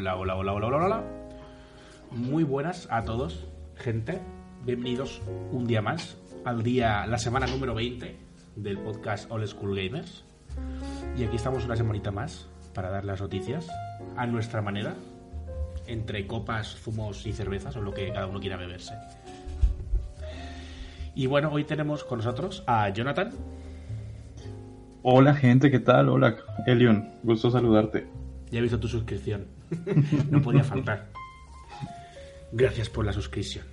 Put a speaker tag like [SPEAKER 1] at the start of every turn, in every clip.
[SPEAKER 1] Hola, hola, hola, hola, hola, hola. Muy buenas a todos, gente. Bienvenidos un día más al día, la semana número 20 del podcast All School Gamers. Y aquí estamos una semanita más para dar las noticias a nuestra manera, entre copas, zumos y cervezas, o lo que cada uno quiera beberse. Y bueno, hoy tenemos con nosotros a Jonathan.
[SPEAKER 2] Hola gente, ¿qué tal? Hola Elion, gusto saludarte.
[SPEAKER 1] Ya he visto tu suscripción. no podía faltar. Gracias por la suscripción.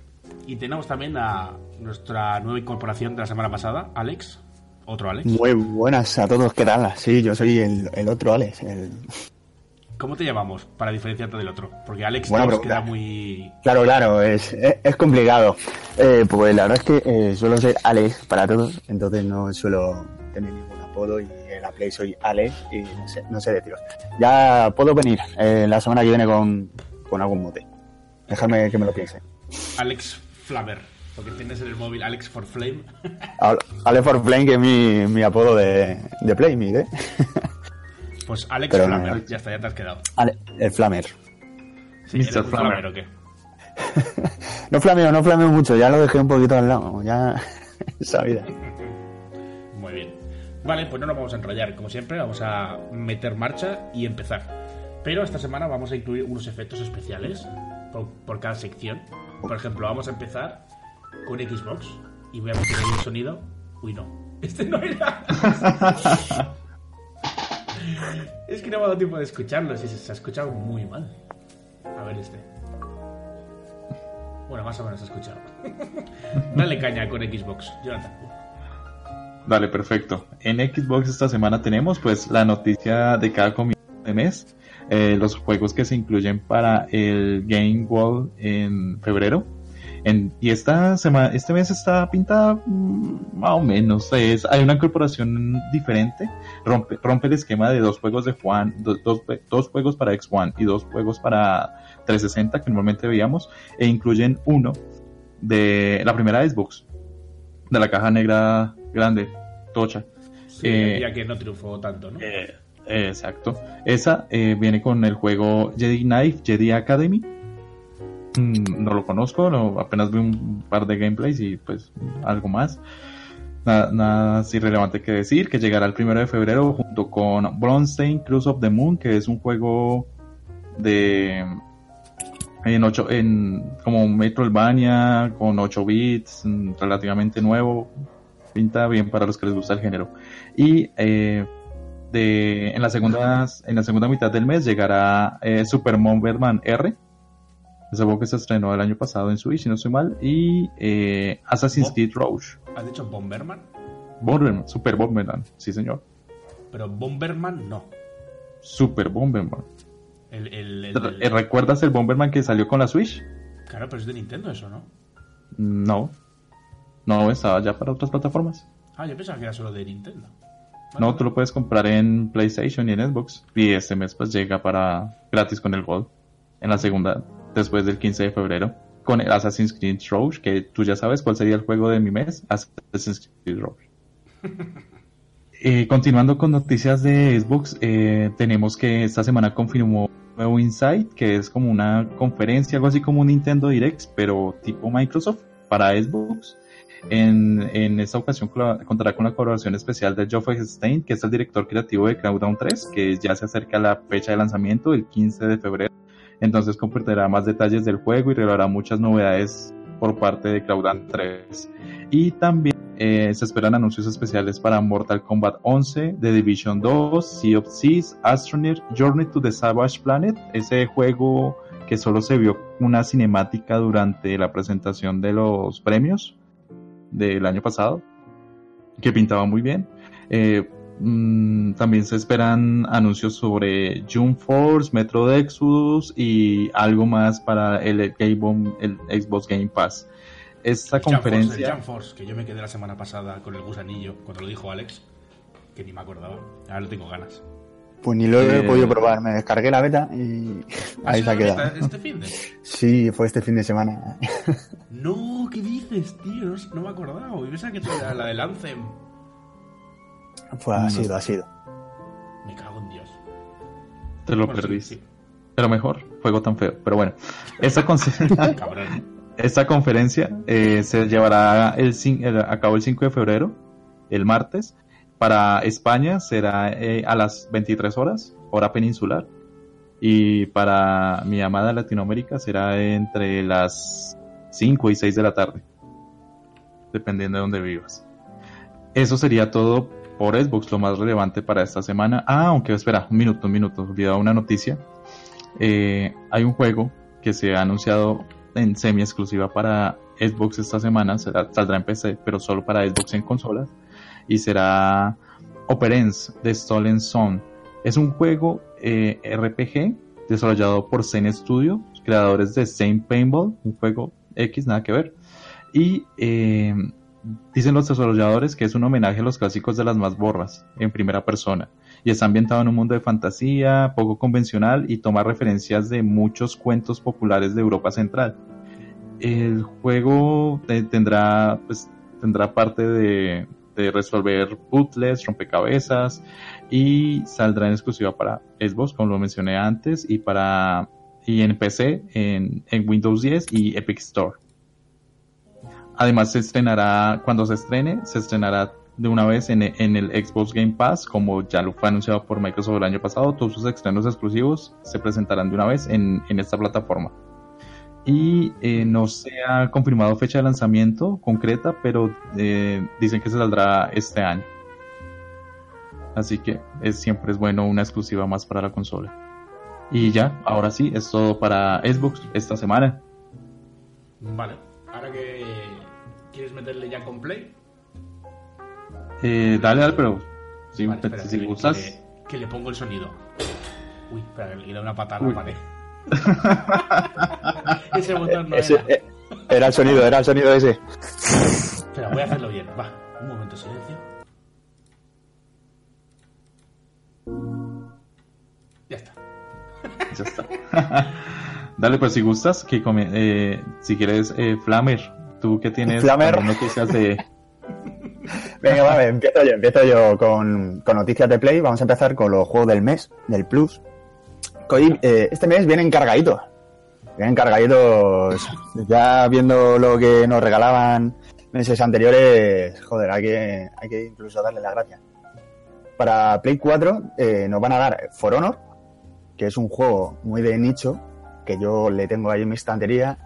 [SPEAKER 1] Y tenemos también a nuestra nueva incorporación de la semana pasada, Alex. Otro Alex.
[SPEAKER 3] Muy buenas a todos, ¿qué tal? Sí, yo soy el, el otro Alex. el-
[SPEAKER 1] ¿Cómo te llamamos para diferenciarte del otro? Porque Alex
[SPEAKER 3] Buena
[SPEAKER 1] nos queda muy...
[SPEAKER 3] Claro, claro, es, es, es complicado. Eh, pues la verdad es que eh, suelo ser Alex para todos, entonces no suelo tener ningún apodo y Play soy Alex y no sé, no sé deciros. Ya puedo venir eh, la semana que viene con, con algún mote. Déjame que me lo piense.
[SPEAKER 1] Alex Flamer. Porque tienes en el móvil Alex for Flame.
[SPEAKER 3] Ale- Alex for Flame, que es mi, mi apodo de, de Playmate, ¿eh?
[SPEAKER 1] Pues Alex
[SPEAKER 3] Pero
[SPEAKER 1] Flamer. Ya está, ya te has quedado.
[SPEAKER 3] Ale- el Flamer.
[SPEAKER 1] Sí,
[SPEAKER 2] Mr.
[SPEAKER 1] ¿eres un
[SPEAKER 2] Flamer.
[SPEAKER 1] Flamer o qué?
[SPEAKER 3] No flameo, no flameo mucho, ya lo dejé un poquito al lado, ya esa vida.
[SPEAKER 1] Vale, pues no nos vamos a enrollar. Como siempre, vamos a meter marcha y empezar. Pero esta semana vamos a incluir unos efectos especiales por, cada sección. Por ejemplo, vamos a empezar con Xbox y voy a meter ahí el sonido. Uy, no. Este no era. es que no me ha dado tiempo de escucharlo. Sí, se ha escuchado muy mal. A ver este. Bueno, más o menos se ha escuchado. Dale caña con Xbox, Jonathan.
[SPEAKER 2] Dale, perfecto. En Xbox esta semana tenemos pues la noticia de cada comienzo de mes, eh, los juegos que se incluyen para el Game Wall en febrero. En- y esta semana, este mes está pintada mm, más o menos. Es, hay una incorporación diferente. Rompe, rompe el esquema de dos juegos de Juan, do- dos, dos juegos para X1 y dos juegos para 360 que normalmente veíamos, e incluyen uno de la primera Xbox, de la caja negra grande, tocha.
[SPEAKER 1] Sí,
[SPEAKER 2] Eh,
[SPEAKER 1] ya que no triunfó tanto, ¿no?
[SPEAKER 2] Eh, exacto. Esa eh, viene con el juego Jedi Knight, Jedi Academy. Mm, no lo conozco, no, apenas vi un par de gameplays y pues algo más. Nada, nada así relevante que decir, que llegará el primero de febrero junto con Bronstein Cruise of the Moon, que es un juego de en ocho, en como un Metroidvania con 8 bits, mm, relativamente nuevo, pinta bien para los que les gusta el género. Y eh, de, en, la segunda, en la segunda mitad del mes llegará eh, Super Bomberman R. Ese juego que se estrenó el año pasado en Switch, si no estoy mal. Y eh, Assassin's Creed Rogue.
[SPEAKER 1] ¿Has dicho Bomberman?
[SPEAKER 2] Bomberman, Super Bomberman, sí señor.
[SPEAKER 1] Pero Bomberman no.
[SPEAKER 2] Super Bomberman.
[SPEAKER 1] El, el, el- el-
[SPEAKER 2] ¿Recuerdas el Bomberman que salió con la Switch?
[SPEAKER 1] Claro, pero es de Nintendo eso, ¿no?
[SPEAKER 2] No. No, estaba ya para otras plataformas.
[SPEAKER 1] Ah, yo pensaba que era solo de Nintendo.
[SPEAKER 2] No, tú lo puedes comprar en PlayStation y en Xbox. Y este mes pues llega para gratis con el Gold. En la segunda, después del 15 de febrero. Con el Assassin's Creed Rogue, que tú ya sabes cuál sería el juego de mi mes. Assassin's Creed Rogue. Eh, continuando con noticias de Xbox, eh, tenemos que esta semana confirmó nuevo Insight, que es como una conferencia, algo así como un Nintendo Direct, pero tipo Microsoft para Xbox. En, en esta ocasión contará con la colaboración especial de Geoffrey Stein, que es el director creativo de Crackdown 3, que ya se acerca la fecha de lanzamiento, el 15 de febrero. Entonces compartirá más detalles del juego y revelará muchas novedades por parte de Crackdown 3. Y también eh, se esperan anuncios especiales para Mortal Kombat 11, The Division 2, Sea of Seas, Astroneer, Journey to the Savage Planet, ese juego que solo se vio una cinemática durante la presentación de los premios del año pasado, que pintaba muy bien. Eh, mm, también se esperan anuncios sobre June Force, Metro de Exodus y algo más para el, Game, el Xbox Game Pass. Esta conferencia...
[SPEAKER 1] Jump Force, que yo me quedé la semana pasada con el gusanillo cuando lo dijo Alex, que ni me acordaba. Ahora lo tengo ganas.
[SPEAKER 3] Pues ni lo he podido probar, me descargué la beta y ahí se ha quedado.
[SPEAKER 1] ¿Este fin de?
[SPEAKER 3] Sí, fue este fin de semana.
[SPEAKER 1] No, ¿qué dices, tío? No, me he acordado. Yo pensaba que era la del Anthem.
[SPEAKER 3] Fue, ha sido, ha sido.
[SPEAKER 1] Me cago en Dios.
[SPEAKER 2] Te lo perdiste. Pero mejor, juego tan feo. Pero bueno, esta, esta conferencia eh, se llevará el, a cabo el 5 de febrero, el martes. Para España será eh, a las 23 horas, hora peninsular. Y para mi amada Latinoamérica será entre las 5 y 6 de la tarde. Dependiendo de dónde vivas. Eso sería todo por Xbox, lo más relevante para esta semana. Ah, aunque espera, un minuto, un minuto, olvidado una noticia. Eh, hay un juego que se ha anunciado en semi exclusiva para Xbox esta semana, será, saldrá en PC, pero solo para Xbox en consolas y será Operence de Stolen Zone. Es un juego eh, RPG desarrollado por Zen Studio, creadores de Same Paintball, un juego X, nada que ver. Y eh, dicen los desarrolladores que es un homenaje a los clásicos de las mazmorras en primera persona. Y está ambientado en un mundo de fantasía, poco convencional y toma referencias de muchos cuentos populares de Europa Central. El juego tendrá, pues, tendrá parte de, resolver puzzles, rompecabezas y saldrá en exclusiva para Xbox, como lo mencioné antes, y para y en PC, en, Windows 10 y Epic Store. Además se estrenará, cuando se estrene, se estrenará de una vez en, el Xbox Game Pass, como ya lo fue anunciado por Microsoft el año pasado, todos sus estrenos exclusivos se presentarán de una vez en esta plataforma y eh, no se ha confirmado fecha de lanzamiento concreta, pero eh, dicen que se saldrá este año. Así que es, siempre es bueno una exclusiva más para la consola. Y ya, ahora sí, es todo para Xbox esta semana.
[SPEAKER 1] Vale, ahora que quieres meterle ya con Play.
[SPEAKER 2] Eh, dale, dale, pero si, gustas.
[SPEAKER 1] Que le, pongo el sonido. Uy, espera, le da una patada a la pared. ese botón no era.
[SPEAKER 3] Eh, era el sonido, era el sonido ese.
[SPEAKER 1] Espera, voy a hacerlo bien. Va, un momento, silencio. Ya está.
[SPEAKER 2] Ya está. Dale, pues si gustas, que eh, si quieres, eh, Flamer, tú que tienes noticias de...
[SPEAKER 3] Venga, vale, empiezo yo, empiezo yo con, con, noticias de Play. Vamos a empezar con los juegos del mes, del Plus. Eh, este mes vienen cargaditos. Vienen cargaditos. Ya viendo lo que nos regalaban meses anteriores, joder, hay que, hay que incluso darle la gracia. Para Play 4 eh, nos van a dar For Honor, que es un juego muy de nicho, que yo le tengo ahí en mi estantería,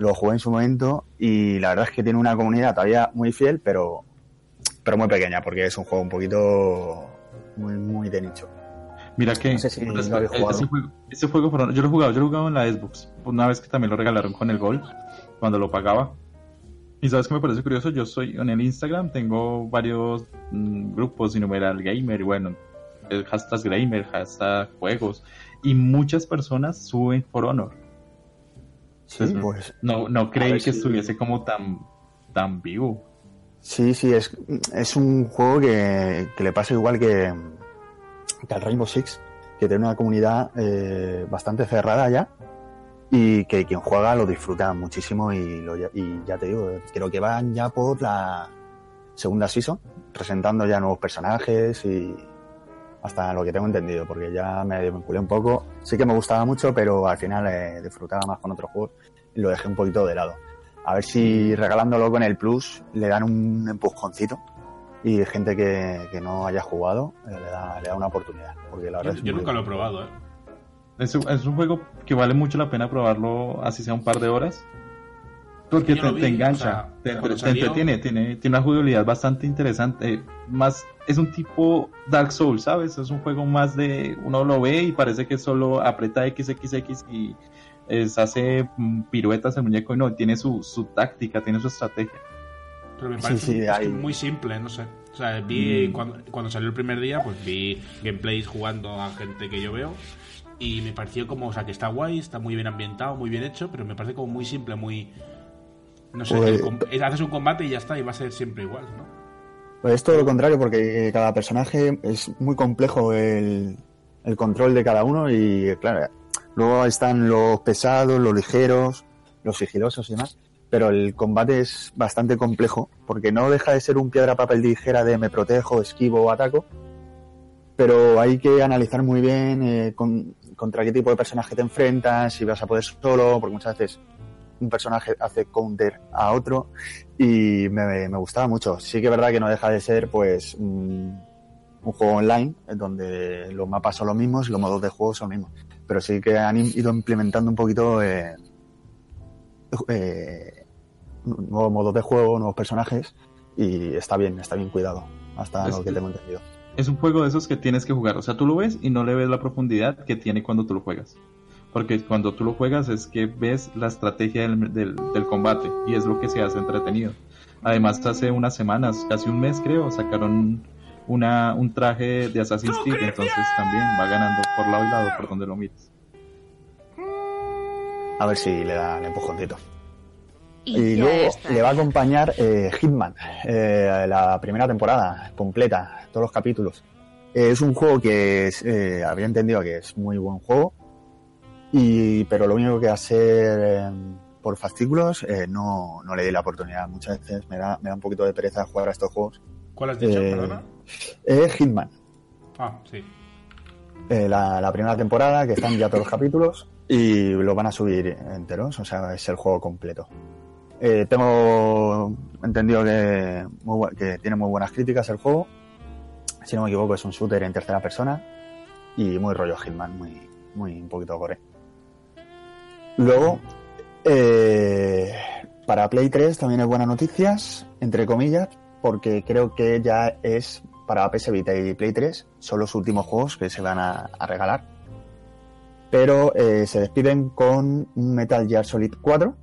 [SPEAKER 3] lo jugué en su momento y la verdad es que tiene una comunidad todavía muy fiel, pero, pero muy pequeña, porque es un juego un poquito muy, muy de nicho.
[SPEAKER 2] Mira que ese, juego, yo lo he jugado, yo lo he jugado en la Xbox, una vez que también lo regalaron con el Gol, cuando lo pagaba. Y sabes que me parece curioso, yo soy en el Instagram, tengo varios mm, grupos, numeral gamer, y bueno, el hashtag gamer, hashtag juegos, y muchas personas suben For Honor. Pues, no, no creí que estuviese como tan, tan vivo.
[SPEAKER 3] Sí, sí, es, es un juego que, que le pasa igual que, que al Rainbow Six, que tiene una comunidad eh, bastante cerrada ya y que quien juega lo disfruta muchísimo y, lo, y ya te digo, creo que van ya por la segunda season, presentando ya nuevos personajes y hasta lo que tengo entendido, porque ya me vinculé un poco. Sí que me gustaba mucho, pero al final eh, disfrutaba más con otros juegos y lo dejé un poquito de lado. A ver si regalándolo con el Plus le dan un empujoncito y gente que, que no haya jugado eh, le, da, le, da, una oportunidad. Porque la
[SPEAKER 1] yo, yo nunca lo he probado, ¿eh?
[SPEAKER 2] Es, es, un juego que vale mucho la pena probarlo, así sea un par de horas. Porque te, engancha, te, entretiene, tiene, tiene una jugabilidad bastante interesante. Más, es un tipo Dark Souls, ¿sabes? Es un juego más de. Uno lo ve y parece que solo aprieta XXX y es, hace mm, piruetas el muñeco y no, tiene su, su táctica, tiene su estrategia.
[SPEAKER 1] Pero me
[SPEAKER 3] Sí,
[SPEAKER 1] parece
[SPEAKER 3] sí,
[SPEAKER 1] es
[SPEAKER 3] hay-
[SPEAKER 1] muy simple, no sé. O sea, vi
[SPEAKER 3] Mm.
[SPEAKER 1] cuando, cuando salió el primer día, pues vi gameplays jugando a gente que yo veo. Y me pareció como, o sea, que está guay, está muy bien ambientado, muy bien hecho, pero me parece como muy simple, muy. No sé,
[SPEAKER 3] Pues-
[SPEAKER 1] el es- haces un combate y ya está, y va a ser siempre igual, ¿no?
[SPEAKER 3] Pues es todo lo contrario, porque eh, cada personaje es muy complejo el, el control de cada uno y, claro, luego están los pesados, los ligeros, los sigilosos y demás, pero el combate es bastante complejo, porque no deja de ser un piedra, papel, tijera de me protejo, esquivo o ataco, pero hay que analizar muy bien eh, con- contra qué tipo de personaje te enfrentas, si vas a poder solo, porque muchas veces un personaje hace counter a otro y me, me gustaba mucho. Sí que es verdad que no deja de ser pues un, un juego online donde los mapas son los mismos y los modos de juego son los mismos. Pero sí que han ido implementando un poquito eh, eh, nuevos modos de juego, nuevos personajes y está bien, está bien cuidado hasta
[SPEAKER 2] Es
[SPEAKER 3] lo que- tengo entendido.
[SPEAKER 2] Es un juego de esos que tienes que jugar. O sea, tú lo ves y no le ves la profundidad que tiene cuando tú lo juegas. Porque cuando tú lo juegas es que ves la estrategia del, del- del combate y es lo que se hace entretenido. Además, hace unas semanas, casi un mes creo, sacaron una, un traje de Assassin's Creed, entonces también va ganando por lado y lado por donde lo mires.
[SPEAKER 3] A ver si le da el empujoncito.
[SPEAKER 4] Y,
[SPEAKER 3] luego
[SPEAKER 4] está.
[SPEAKER 3] le va a acompañar eh, Hitman, eh, la primera temporada completa, todos los capítulos. Eh, es un juego que es, eh, había entendido que es muy buen juego, y pero lo único que hacer eh, por fascículos eh, no, no le di la oportunidad. Muchas veces me da, me da un poquito de pereza jugar a estos juegos.
[SPEAKER 1] ¿Cuál has dicho,
[SPEAKER 3] Eh,
[SPEAKER 1] perdona?
[SPEAKER 3] Eh, Hitman,
[SPEAKER 1] Ah, sí.
[SPEAKER 3] eh, la, la primera temporada, que están ya todos los capítulos y lo van a subir enteros, o sea, es el juego completo. Eh, tengo entendido que, muy que tiene muy buenas críticas el juego. Si no me equivoco, es un shooter en tercera persona y muy rollo Hitman, muy, muy un poquito gore. Luego, eh, para Play 3 también hay buenas noticias, entre comillas, porque creo que ya es para PS Vita y Play 3, son los últimos juegos que se van a, a regalar. Pero eh, se despiden con un Metal Gear Solid 4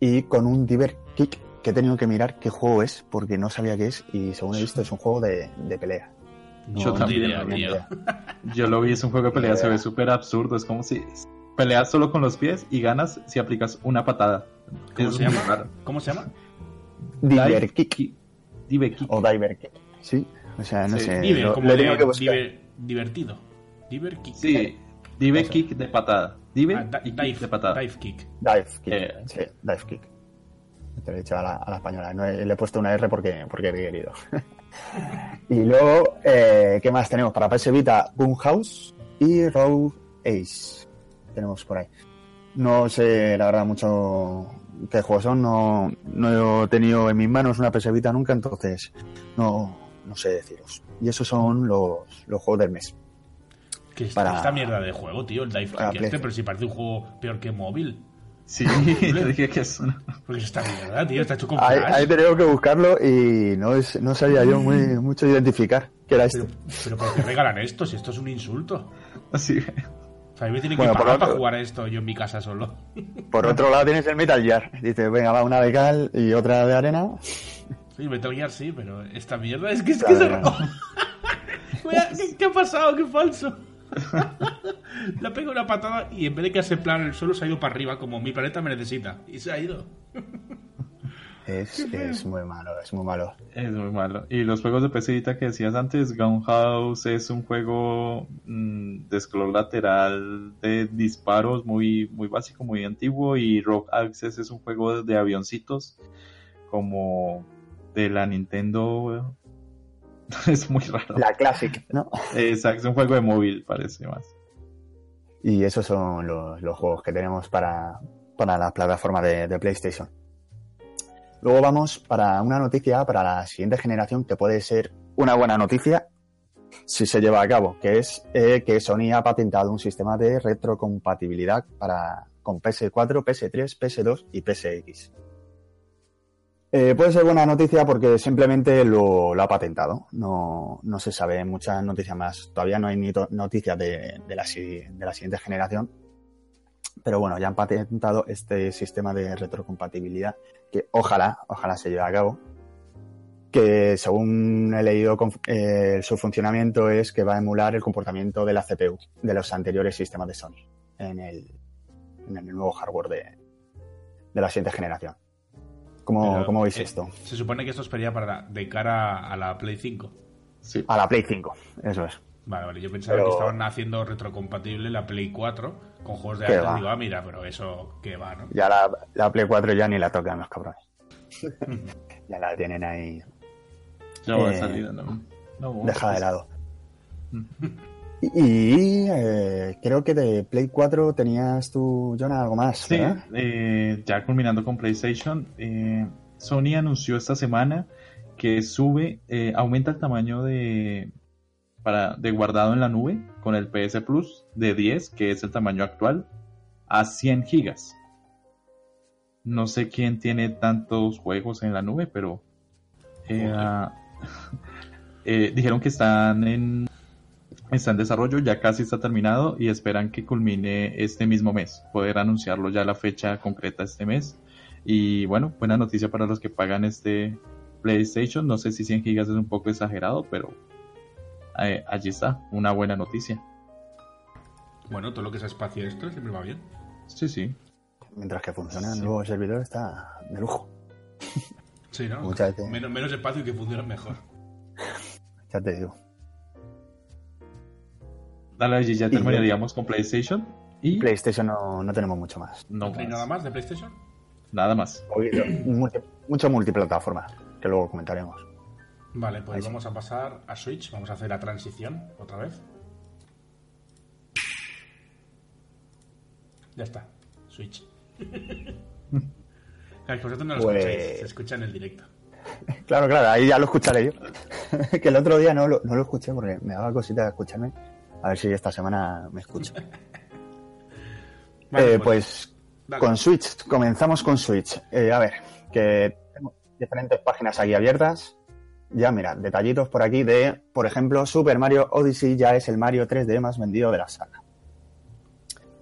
[SPEAKER 3] y con un Diver Kick que he tenido que mirar qué juego es, porque no sabía qué es y según he visto es un juego de, de pelea.
[SPEAKER 2] Yo
[SPEAKER 3] No,
[SPEAKER 2] también,
[SPEAKER 3] no.
[SPEAKER 2] Yo lo vi, es un juego de pelea, se ve súper absurdo, es como si peleas solo con los pies y ganas si aplicas una patada.
[SPEAKER 1] ¿Cómo
[SPEAKER 2] Es
[SPEAKER 1] se llama?
[SPEAKER 2] raro.
[SPEAKER 1] ¿Cómo se llama?
[SPEAKER 3] Diver Kick
[SPEAKER 2] Ki- Dive Kick.
[SPEAKER 3] o Diver Kick, sí. O sea, no
[SPEAKER 2] Sí,
[SPEAKER 3] sé.
[SPEAKER 1] Diver,
[SPEAKER 3] lo-
[SPEAKER 1] como
[SPEAKER 3] lo
[SPEAKER 1] diver- divertido. Diver kick.
[SPEAKER 2] Sí, Dive
[SPEAKER 3] Eso.
[SPEAKER 2] Kick de patada. Dive
[SPEAKER 1] Ah,
[SPEAKER 2] y kick
[SPEAKER 1] dive,
[SPEAKER 2] de patada.
[SPEAKER 1] dive kick.
[SPEAKER 3] Dive Kick.
[SPEAKER 2] Eh.
[SPEAKER 3] Sí, Dive Kick. Te lo he dicho a la, a la española. No he- le he puesto una R porque, porque he querido. y luego, eh, ¿qué más tenemos? Para PS Vita, House y Road Ace. Tenemos por ahí. No sé, la verdad, mucho qué juegos son. No, no he tenido en mis manos una PS Vita nunca, entonces no, no sé deciros. Y esos son los, los juegos del mes.
[SPEAKER 1] Que es
[SPEAKER 3] Para-
[SPEAKER 1] esta mierda de juego, tío, el dive este, pero si parece un juego peor que móvil.
[SPEAKER 2] Sí, yo dije que es una...
[SPEAKER 1] Porque es esta mierda, tío, está hecho con
[SPEAKER 3] Ahí, ahí he tenido que buscarlo y no, es, no sabía yo muy, mucho identificar qué era
[SPEAKER 1] Pero,
[SPEAKER 3] esto.
[SPEAKER 1] pero ¿por qué regalan esto? Si esto es un insulto.
[SPEAKER 2] Así.
[SPEAKER 1] O sea, me
[SPEAKER 3] Bueno,
[SPEAKER 1] que
[SPEAKER 3] por
[SPEAKER 1] pagar
[SPEAKER 3] otro-
[SPEAKER 1] para jugar esto yo en mi casa solo.
[SPEAKER 3] Por otro lado tienes el Metal Gear. Dice, venga, va una de cal y otra de arena.
[SPEAKER 1] Sí, Metal Gear sí, pero esta mierda es que es que se... ¿qué, qué ha pasado? ¡Qué falso! Le ha pegado una patada y en vez de quedarse plano en el suelo se ha ido para arriba como mi planeta me necesita. Y se ha ido.
[SPEAKER 3] Es, es muy malo, es muy malo.
[SPEAKER 2] Es muy malo. Y los juegos de PC Vita que decías antes, Gunhouse es un juego mm, de scroll lateral de disparos muy, muy básico, muy antiguo. Y Rogue Access es un juego de avioncitos como de la Nintendo. es muy raro.
[SPEAKER 3] La Classic, ¿no?
[SPEAKER 2] Exacto, es un juego de móvil, parece más.
[SPEAKER 3] Y esos son los, los juegos que tenemos para, para la plataforma de, de PlayStation. Luego vamos para una noticia para la siguiente generación que puede ser una buena noticia si se lleva a cabo, que es eh, que Sony ha patentado un sistema de retrocompatibilidad para, con PS4, PS3, PS2 y PSX. Eh, puede ser buena noticia porque simplemente lo, ha patentado. No, no se sabe muchas noticias más. Todavía no hay ni noticias de, de la, de la siguiente generación. Pero bueno, ya han patentado este sistema de retrocompatibilidad que ojalá, ojalá se lleve a cabo. Que según he leído, eh, su funcionamiento es que va a emular el comportamiento de la CPU de los anteriores sistemas de Sony en el, en el nuevo hardware de, de la siguiente generación. ¿Cómo,
[SPEAKER 1] Pero,
[SPEAKER 3] cómo veis
[SPEAKER 1] eh,
[SPEAKER 3] esto?
[SPEAKER 1] Se supone que esto sería para de cara a la Play 5.
[SPEAKER 2] Sí.
[SPEAKER 3] A la Play 5, eso es.
[SPEAKER 1] Vale, vale. Yo pensaba
[SPEAKER 3] Pero-
[SPEAKER 1] que estaban haciendo retrocompatible la Play 4 con juegos de
[SPEAKER 3] ¿Qué
[SPEAKER 1] antes.
[SPEAKER 3] va?
[SPEAKER 1] Digo, ah, mira, pero eso que va, ¿no?
[SPEAKER 3] Ya la, la Play 4 ya ni la tocan los cabrones. ya la tienen ahí
[SPEAKER 2] Ya va de
[SPEAKER 3] Eh,
[SPEAKER 2] salida, ¿no? No,
[SPEAKER 3] dejada de
[SPEAKER 2] pues,
[SPEAKER 3] lado. Y, eh, creo que de Play 4 tenías tú, Jonah, algo más,
[SPEAKER 2] Sí, eh, ya culminando con PlayStation, eh, Sony anunció esta semana que sube, eh, aumenta el tamaño de, para, de guardado en la nube con el PS Plus de 10, que es el tamaño actual, a 100 gigas. No sé quién tiene tantos juegos en la nube, pero eh, ah, eh, dijeron que están en, está en desarrollo, ya casi está terminado y esperan que culmine este mismo mes, poder anunciarlo ya la fecha concreta este mes. Y bueno, buena noticia para los que pagan este PlayStation. No sé si 100 gigas es un poco exagerado, pero eh, allí está, una buena noticia.
[SPEAKER 1] Bueno, todo lo que sea espacio extra siempre va bien.
[SPEAKER 2] Sí, sí.
[SPEAKER 3] Mientras que funciona el nuevo servidor está de lujo.
[SPEAKER 1] Sí, ¿no?
[SPEAKER 3] Muchas veces.
[SPEAKER 1] Menos, menos espacio y que funcione mejor.
[SPEAKER 3] Ya te digo.
[SPEAKER 2] Dale, allí ya
[SPEAKER 3] Y
[SPEAKER 2] terminaríamos con PlayStation. Y
[SPEAKER 3] PlayStation no, no tenemos mucho más.
[SPEAKER 2] no
[SPEAKER 1] ¿No tenéis
[SPEAKER 2] más.
[SPEAKER 1] nada más de PlayStation?
[SPEAKER 2] Nada más.
[SPEAKER 3] Multi- mucho multiplataforma, que luego comentaremos.
[SPEAKER 1] Vale, pues
[SPEAKER 3] Ahí sí.
[SPEAKER 1] vamos a pasar a Switch. Vamos a hacer la transición otra vez. Ya está. Switch. Claro, que vosotros no lo
[SPEAKER 3] Pues-
[SPEAKER 1] escucháis, se escucha en el directo.
[SPEAKER 3] Claro, claro, ahí ya lo escucharé yo. que el otro día no lo, no lo escuché porque me daba cosita escucharme. A ver si esta semana me escucho.
[SPEAKER 1] Vale,
[SPEAKER 3] Eh, pues
[SPEAKER 1] dale.
[SPEAKER 3] con Switch, comenzamos con Switch. Eh, a ver, que tengo diferentes páginas aquí abiertas. Ya, mira, detallitos por aquí de, por ejemplo, Super Mario Odyssey ya es el Mario 3D más vendido de la saga.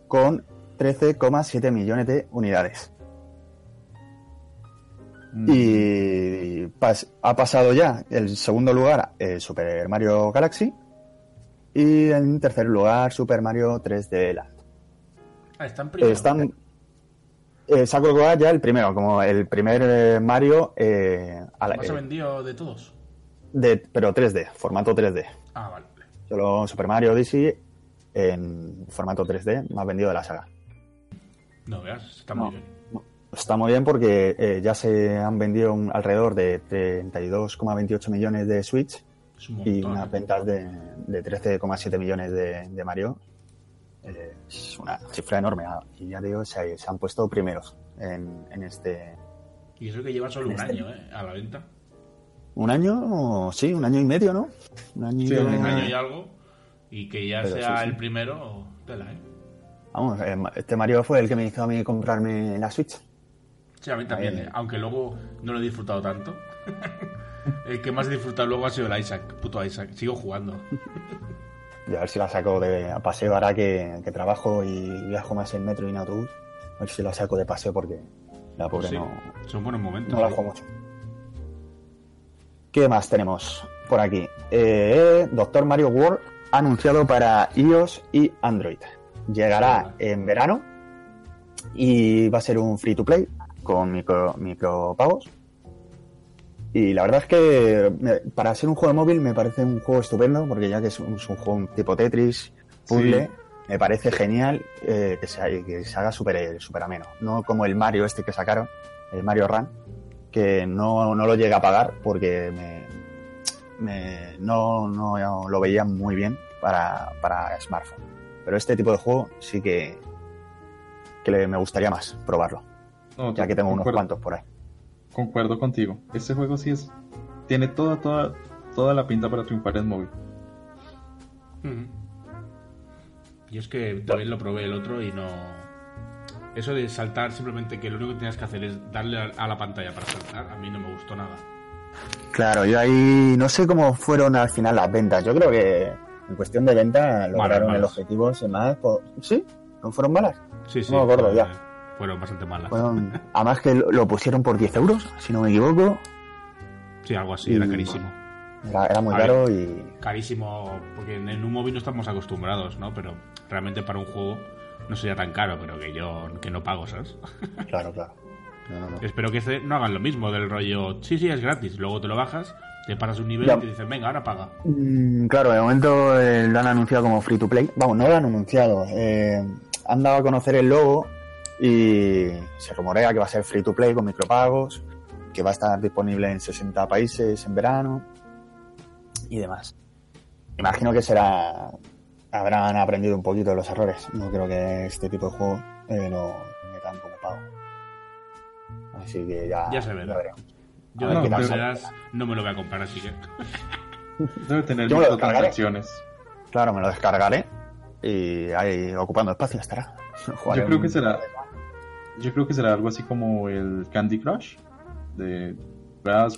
[SPEAKER 3] Con 13,7 millones de unidades.
[SPEAKER 2] Mm,
[SPEAKER 3] Y pas- ha pasado ya el segundo lugar el Super Mario Galaxy. Y en tercer lugar Super Mario 3D Land.
[SPEAKER 1] Ah, están primero.
[SPEAKER 3] Están. Eh, se ha colgado ya el primero, como el primer eh, Mario, eh, a la-
[SPEAKER 1] ¿Más
[SPEAKER 3] eh,
[SPEAKER 1] vendió de todos?
[SPEAKER 3] De, pero 3D, formato 3D.
[SPEAKER 1] Ah, vale.
[SPEAKER 3] Solo Super Mario Odyssey en formato 3D, más vendido de la saga.
[SPEAKER 1] No veas, está
[SPEAKER 3] No.
[SPEAKER 1] muy bien.
[SPEAKER 3] Está muy bien porque eh, ya se han vendido un- alrededor de 32,28 millones de Switch
[SPEAKER 1] Es un montón.
[SPEAKER 3] y unas
[SPEAKER 1] ¿eh?
[SPEAKER 3] ventas de, de 13,7 millones de, de Mario. Eh, es una cifra enorme. ah, Y ya digo, se, se han puesto primeros en, en este.
[SPEAKER 1] Y eso que lleva solo un
[SPEAKER 3] Este-
[SPEAKER 1] año, ¿eh? A la venta.
[SPEAKER 3] Un año, sí, un año y medio, ¿no? Un año y
[SPEAKER 2] Sí,
[SPEAKER 3] medio.
[SPEAKER 1] Un año y algo. Y que ya
[SPEAKER 3] Pero
[SPEAKER 1] sea
[SPEAKER 3] sí, sí.
[SPEAKER 1] el primero, tela, ¿eh?
[SPEAKER 3] Vamos, eh, este Mario fue el que me hizo a mí comprarme la Switch.
[SPEAKER 1] Sí, a mí también. ¿eh? aunque luego no lo he disfrutado tanto. el que más he disfrutado luego ha sido el Isaac, puto Isaac. Sigo jugando.
[SPEAKER 3] Y a ver si la saco de a paseo ahora que, que trabajo y viajo más en metro y en autobús. A ver si la saco de paseo porque la pobre
[SPEAKER 1] Pues sí,
[SPEAKER 3] no,
[SPEAKER 1] son buenos momentos.
[SPEAKER 3] no la
[SPEAKER 1] ¿eh?
[SPEAKER 3] juego mucho. ¿Qué más tenemos por aquí? Eh, Doctor Mario World anunciado para iOS y Android. Llegará en verano y va a ser un free to play con micro, micropagos. Y la verdad es que para ser un juego de móvil me parece un juego estupendo porque ya que es un, es un juego tipo Tetris, puzzle,
[SPEAKER 2] Sí.
[SPEAKER 3] me parece genial eh, que, se, que se haga súper super ameno. No como el Mario este que sacaron, el Mario Run, que no, no lo llega a pagar porque me, me- no, no lo veía muy bien para, para smartphone. Pero este tipo de juego sí que, que le- me gustaría más probarlo,
[SPEAKER 2] no,
[SPEAKER 3] ya que tengo unos cuantos por ahí.
[SPEAKER 2] Concuerdo contigo. Este juego sí es. Tiene toda, toda, toda la pinta para triunfar en móvil.
[SPEAKER 1] Y es que también lo probé el otro y no. Eso de saltar simplemente que lo único que tienes que hacer es darle a- la pantalla para saltar, a mí no me gustó nada.
[SPEAKER 3] Claro, yo ahí no sé cómo fueron al final las ventas. Yo creo que en cuestión de venta lograron el
[SPEAKER 1] malas.
[SPEAKER 3] objetivo sin más. por- ¿Sí? ¿No fueron malas?
[SPEAKER 1] Sí, sí.
[SPEAKER 3] No me acuerdo
[SPEAKER 1] fue-
[SPEAKER 3] ya.
[SPEAKER 1] Fueron bastante malas.
[SPEAKER 3] Fueron- además que lo, pusieron por 10 euros, si no me equivoco.
[SPEAKER 1] Sí, algo así, era carísimo.
[SPEAKER 3] Era, era muy
[SPEAKER 1] A
[SPEAKER 3] caro y...
[SPEAKER 1] Carísimo, porque en un móvil no estamos acostumbrados, ¿no? Pero realmente para un juego no sería tan caro, pero que yo que no pago, ¿sabes?
[SPEAKER 3] Claro, claro. No, no, no.
[SPEAKER 1] Espero que este no hagan lo mismo del rollo, sí, sí, es gratis, luego te lo bajas, te pasas un nivel
[SPEAKER 3] Ya.
[SPEAKER 1] y te dicen, venga, ahora paga.
[SPEAKER 3] Mm, Claro, de momento eh, lo han anunciado como free to play. Vamos, no lo han anunciado. eh, han dado a conocer el logo y se rumorea que va a ser free to play con micropagos, que va a estar disponible en 60 países en verano y demás. Imagino que será. Habrán aprendido un poquito de los errores. No creo que este tipo de juego eh, lo metan como pago. Así que ya,
[SPEAKER 1] Ya se verá.
[SPEAKER 3] veremos.
[SPEAKER 1] Yo
[SPEAKER 3] A
[SPEAKER 1] de
[SPEAKER 3] ver qué
[SPEAKER 1] todas
[SPEAKER 3] tal
[SPEAKER 1] maneras no me lo voy a comprar, así que...
[SPEAKER 2] Debe tener
[SPEAKER 3] Yo lo. Claro, me lo descargaré y ahí ocupando espacio estará. Jugaré
[SPEAKER 2] Yo creo
[SPEAKER 3] un-
[SPEAKER 2] que será. Yo creo que será algo así como el Candy Crush. De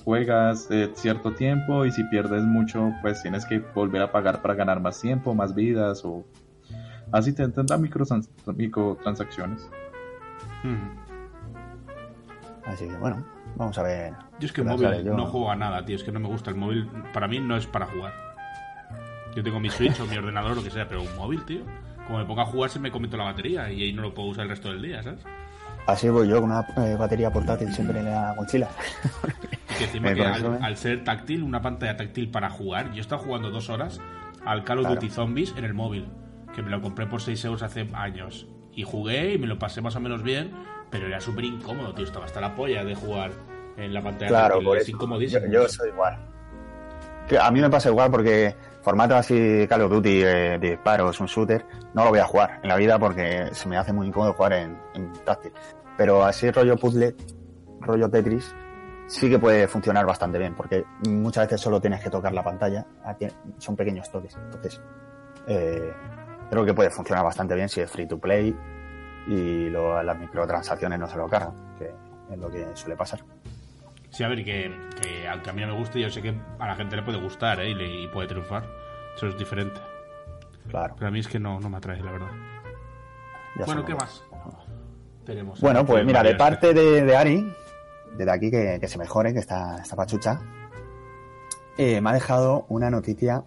[SPEAKER 2] juegas eh, cierto tiempo y si pierdes mucho, pues tienes que volver a pagar para ganar más tiempo, más vidas o así te microtrans- microtransacciones.
[SPEAKER 3] Así que bueno, vamos a ver.
[SPEAKER 1] Yo es que el móvil no juego a nada, tío. Es que no me gusta. El móvil para mí no es para jugar. Yo tengo mi Switch o mi ordenador o lo que sea, pero un móvil, tío. Como me ponga a jugar se me comento la batería y ahí no lo puedo usar el resto del día, ¿sabes?
[SPEAKER 3] Así voy yo con una eh, batería portátil siempre en la mochila.
[SPEAKER 1] Y que encima que al, al ser táctil, una pantalla táctil para jugar, yo he estado jugando dos horas al Call of
[SPEAKER 3] Claro.
[SPEAKER 1] Duty Zombies en el móvil, que me lo compré por 6 euros hace años. Y jugué y me lo pasé más o menos bien, pero era súper incómodo, tío. Estaba hasta la polla de jugar en la pantalla
[SPEAKER 3] Claro,
[SPEAKER 1] táctil.
[SPEAKER 3] por
[SPEAKER 1] es incomodísimo.
[SPEAKER 3] Yo, yo soy igual. Que a mí me pasa igual porque formato así Call of Duty eh, de disparos, un shooter, no lo voy a jugar en la vida porque se me hace muy incómodo jugar en, táctil. Pero así rollo puzzle, rollo Tetris, sí que puede funcionar bastante bien porque muchas veces solo tienes que tocar la pantalla, ah, son pequeños toques. Entonces, eh, creo que puede funcionar bastante bien si es free to play y las microtransacciones no se lo cargan, que es lo que suele pasar.
[SPEAKER 1] Sí, a ver, que, que aunque a mí no me guste, yo sé que a la gente le puede gustar ¿eh? y, le- y puede triunfar. Eso es diferente.
[SPEAKER 3] Claro.
[SPEAKER 1] Pero a mí es que no, no me atrae, la verdad.
[SPEAKER 3] ya
[SPEAKER 1] bueno, ¿qué más? Tenemos.
[SPEAKER 3] Bueno, pues
[SPEAKER 1] Eh,
[SPEAKER 3] mira, de parte de, de Ari, desde aquí que, que se mejore, que está, está pachucha, eh, me ha dejado una noticia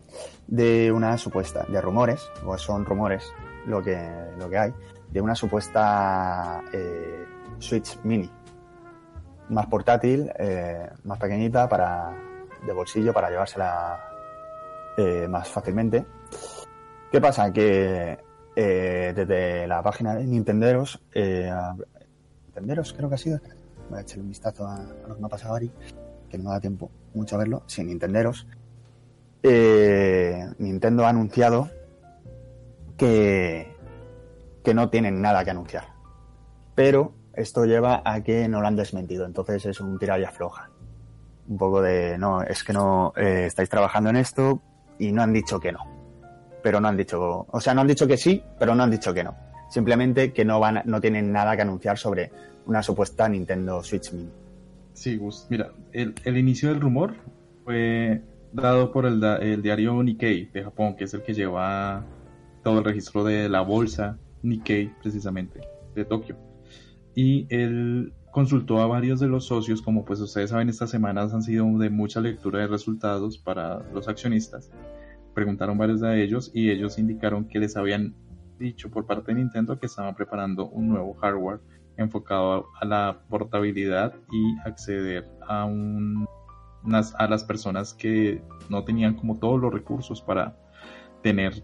[SPEAKER 3] de una supuesta, de rumores, o son rumores lo que, lo que hay, de una supuesta eh, Switch Mini, más portátil, eh, más pequeñita, para de bolsillo, para llevársela eh, más fácilmente. ¿Qué pasa? Que eh, desde la página de Nintenderos, eh, a- Nintenderos creo que ha sido, voy a echarle un vistazo a, a lo que me ha pasado Ari, que no me da tiempo mucho a verlo, sí, Nintenderos, eh, Nintendo ha anunciado que, que no tienen nada que anunciar. Pero esto lleva a que no lo han desmentido, entonces es un tirar y afloja. Un poco de, no, es que no eh, estáis trabajando en esto y no han dicho que no pero no han dicho, o sea, no han dicho que sí, pero no han dicho que no. Simplemente que no van, no tienen nada que anunciar sobre una supuesta Nintendo Switch Mini.
[SPEAKER 2] Sí, Gus. Mira, el, el inicio del rumor fue dado por el, el diario Nikkei de Japón, que es el que lleva todo el registro de la bolsa Nikkei, precisamente, de Tokio. Y él consultó a varios de los socios, como pues ustedes saben, estas semanas han sido de mucha lectura de resultados para los accionistas. Preguntaron varios de ellos y ellos indicaron que les habían dicho por parte de Nintendo que estaban preparando un nuevo hardware enfocado a la portabilidad y acceder a, un- a las personas que no tenían como todos los recursos para tener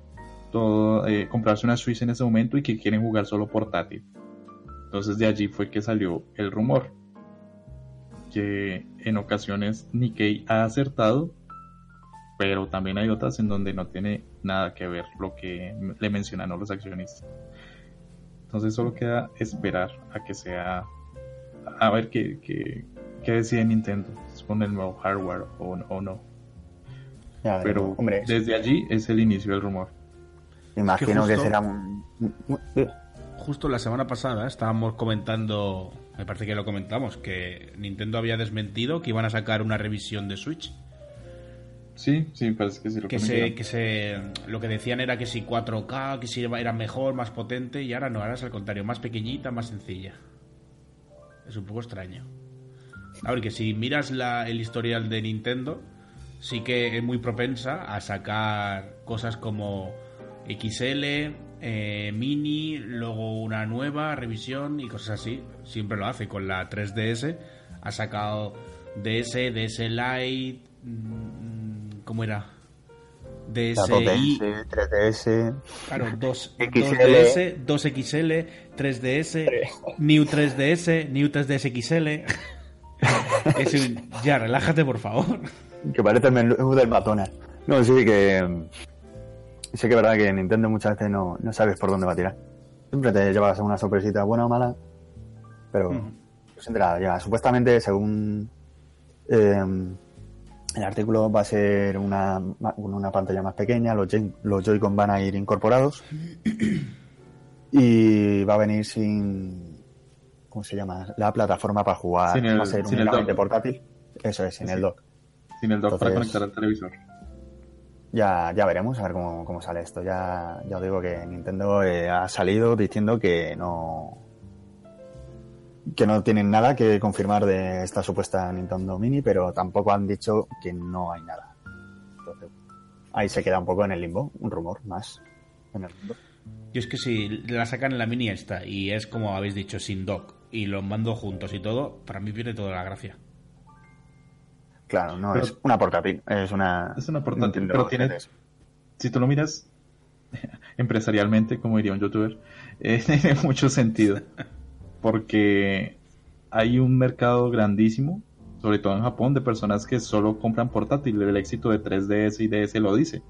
[SPEAKER 2] todo, eh, comprarse una Switch en ese momento y que quieren jugar solo portátil. Entonces de allí fue que salió el rumor que en ocasiones Nikkei ha acertado, pero también hay otras en donde no tiene nada que ver lo que le mencionaron los accionistas. Entonces solo queda esperar a que sea, a ver qué, qué, qué decide Nintendo con el nuevo hardware o, o no.
[SPEAKER 3] Ya.
[SPEAKER 2] Pero
[SPEAKER 3] hombre,
[SPEAKER 2] desde allí es el inicio del rumor.
[SPEAKER 3] me imagino que,
[SPEAKER 1] justo-
[SPEAKER 3] será un...
[SPEAKER 1] Justo la semana pasada estábamos comentando, me parece que lo comentamos, que Nintendo había desmentido que iban a sacar una revisión de Switch.
[SPEAKER 2] Sí, sí, parece que sí lo
[SPEAKER 1] que se, que se lo que decían era que si 4K, que si era mejor, más potente y ahora no, ahora es al contrario, más pequeñita, más sencilla. Es un poco extraño. A ver, que si miras la, el historial de Nintendo, sí que es muy propensa a sacar cosas como XL, eh, Mini, luego una nueva revisión y cosas así. Siempre lo hace con la 3DS. Ha sacado DS, DS Lite, mm, ¿cómo era? DSi,
[SPEAKER 3] 2DS, 3DS.
[SPEAKER 1] Claro, 2,
[SPEAKER 3] XL.
[SPEAKER 1] 2DS, 2XL, 3DS, New 3DS, New 3DS XL. Es un- ya, relájate, por favor.
[SPEAKER 3] Que parece el menú del McDonald's. No, sí que. Sí que es verdad que Nintendo muchas veces no, no sabes por dónde va a tirar. Siempre te llevas una sorpresita buena o mala, pero
[SPEAKER 1] Ujú.
[SPEAKER 3] siempre la lleva. Supuestamente, según eh, el artículo, va a ser una, una pantalla más pequeña, los, Joy- los Joy-Con van a ir incorporados y va a venir sin. ¿Cómo se llama? La plataforma para jugar.
[SPEAKER 2] Sin el-
[SPEAKER 3] va a ser
[SPEAKER 2] sin el
[SPEAKER 3] portátil. Eso es, sin
[SPEAKER 2] Sí.
[SPEAKER 3] el dock.
[SPEAKER 2] Sin el dock para conectar al televisor.
[SPEAKER 3] Ya, ya veremos a ver cómo, cómo sale esto. Ya, ya os digo que Nintendo eh, ha salido diciendo que no que no tienen nada que confirmar de esta supuesta Nintendo Mini, pero tampoco han dicho que no hay nada. Entonces, ahí se queda un poco en el limbo, un rumor más en el limbo.
[SPEAKER 1] Yo es que si la sacan en la mini esta y es como habéis dicho, sin dock y los mando juntos y todo, para mí pierde toda la gracia.
[SPEAKER 3] Claro, no
[SPEAKER 2] Pero-
[SPEAKER 3] es una portátil, es una
[SPEAKER 2] Es una portátil,
[SPEAKER 3] Nintendo
[SPEAKER 2] pero tiene-
[SPEAKER 3] 3DS.
[SPEAKER 2] Si tú lo miras empresarialmente, como diría un youtuber, eh, tiene mucho sentido. Porque hay un mercado grandísimo, sobre todo en Japón, de personas que solo compran portátil. El éxito de 3DS y DS lo dice.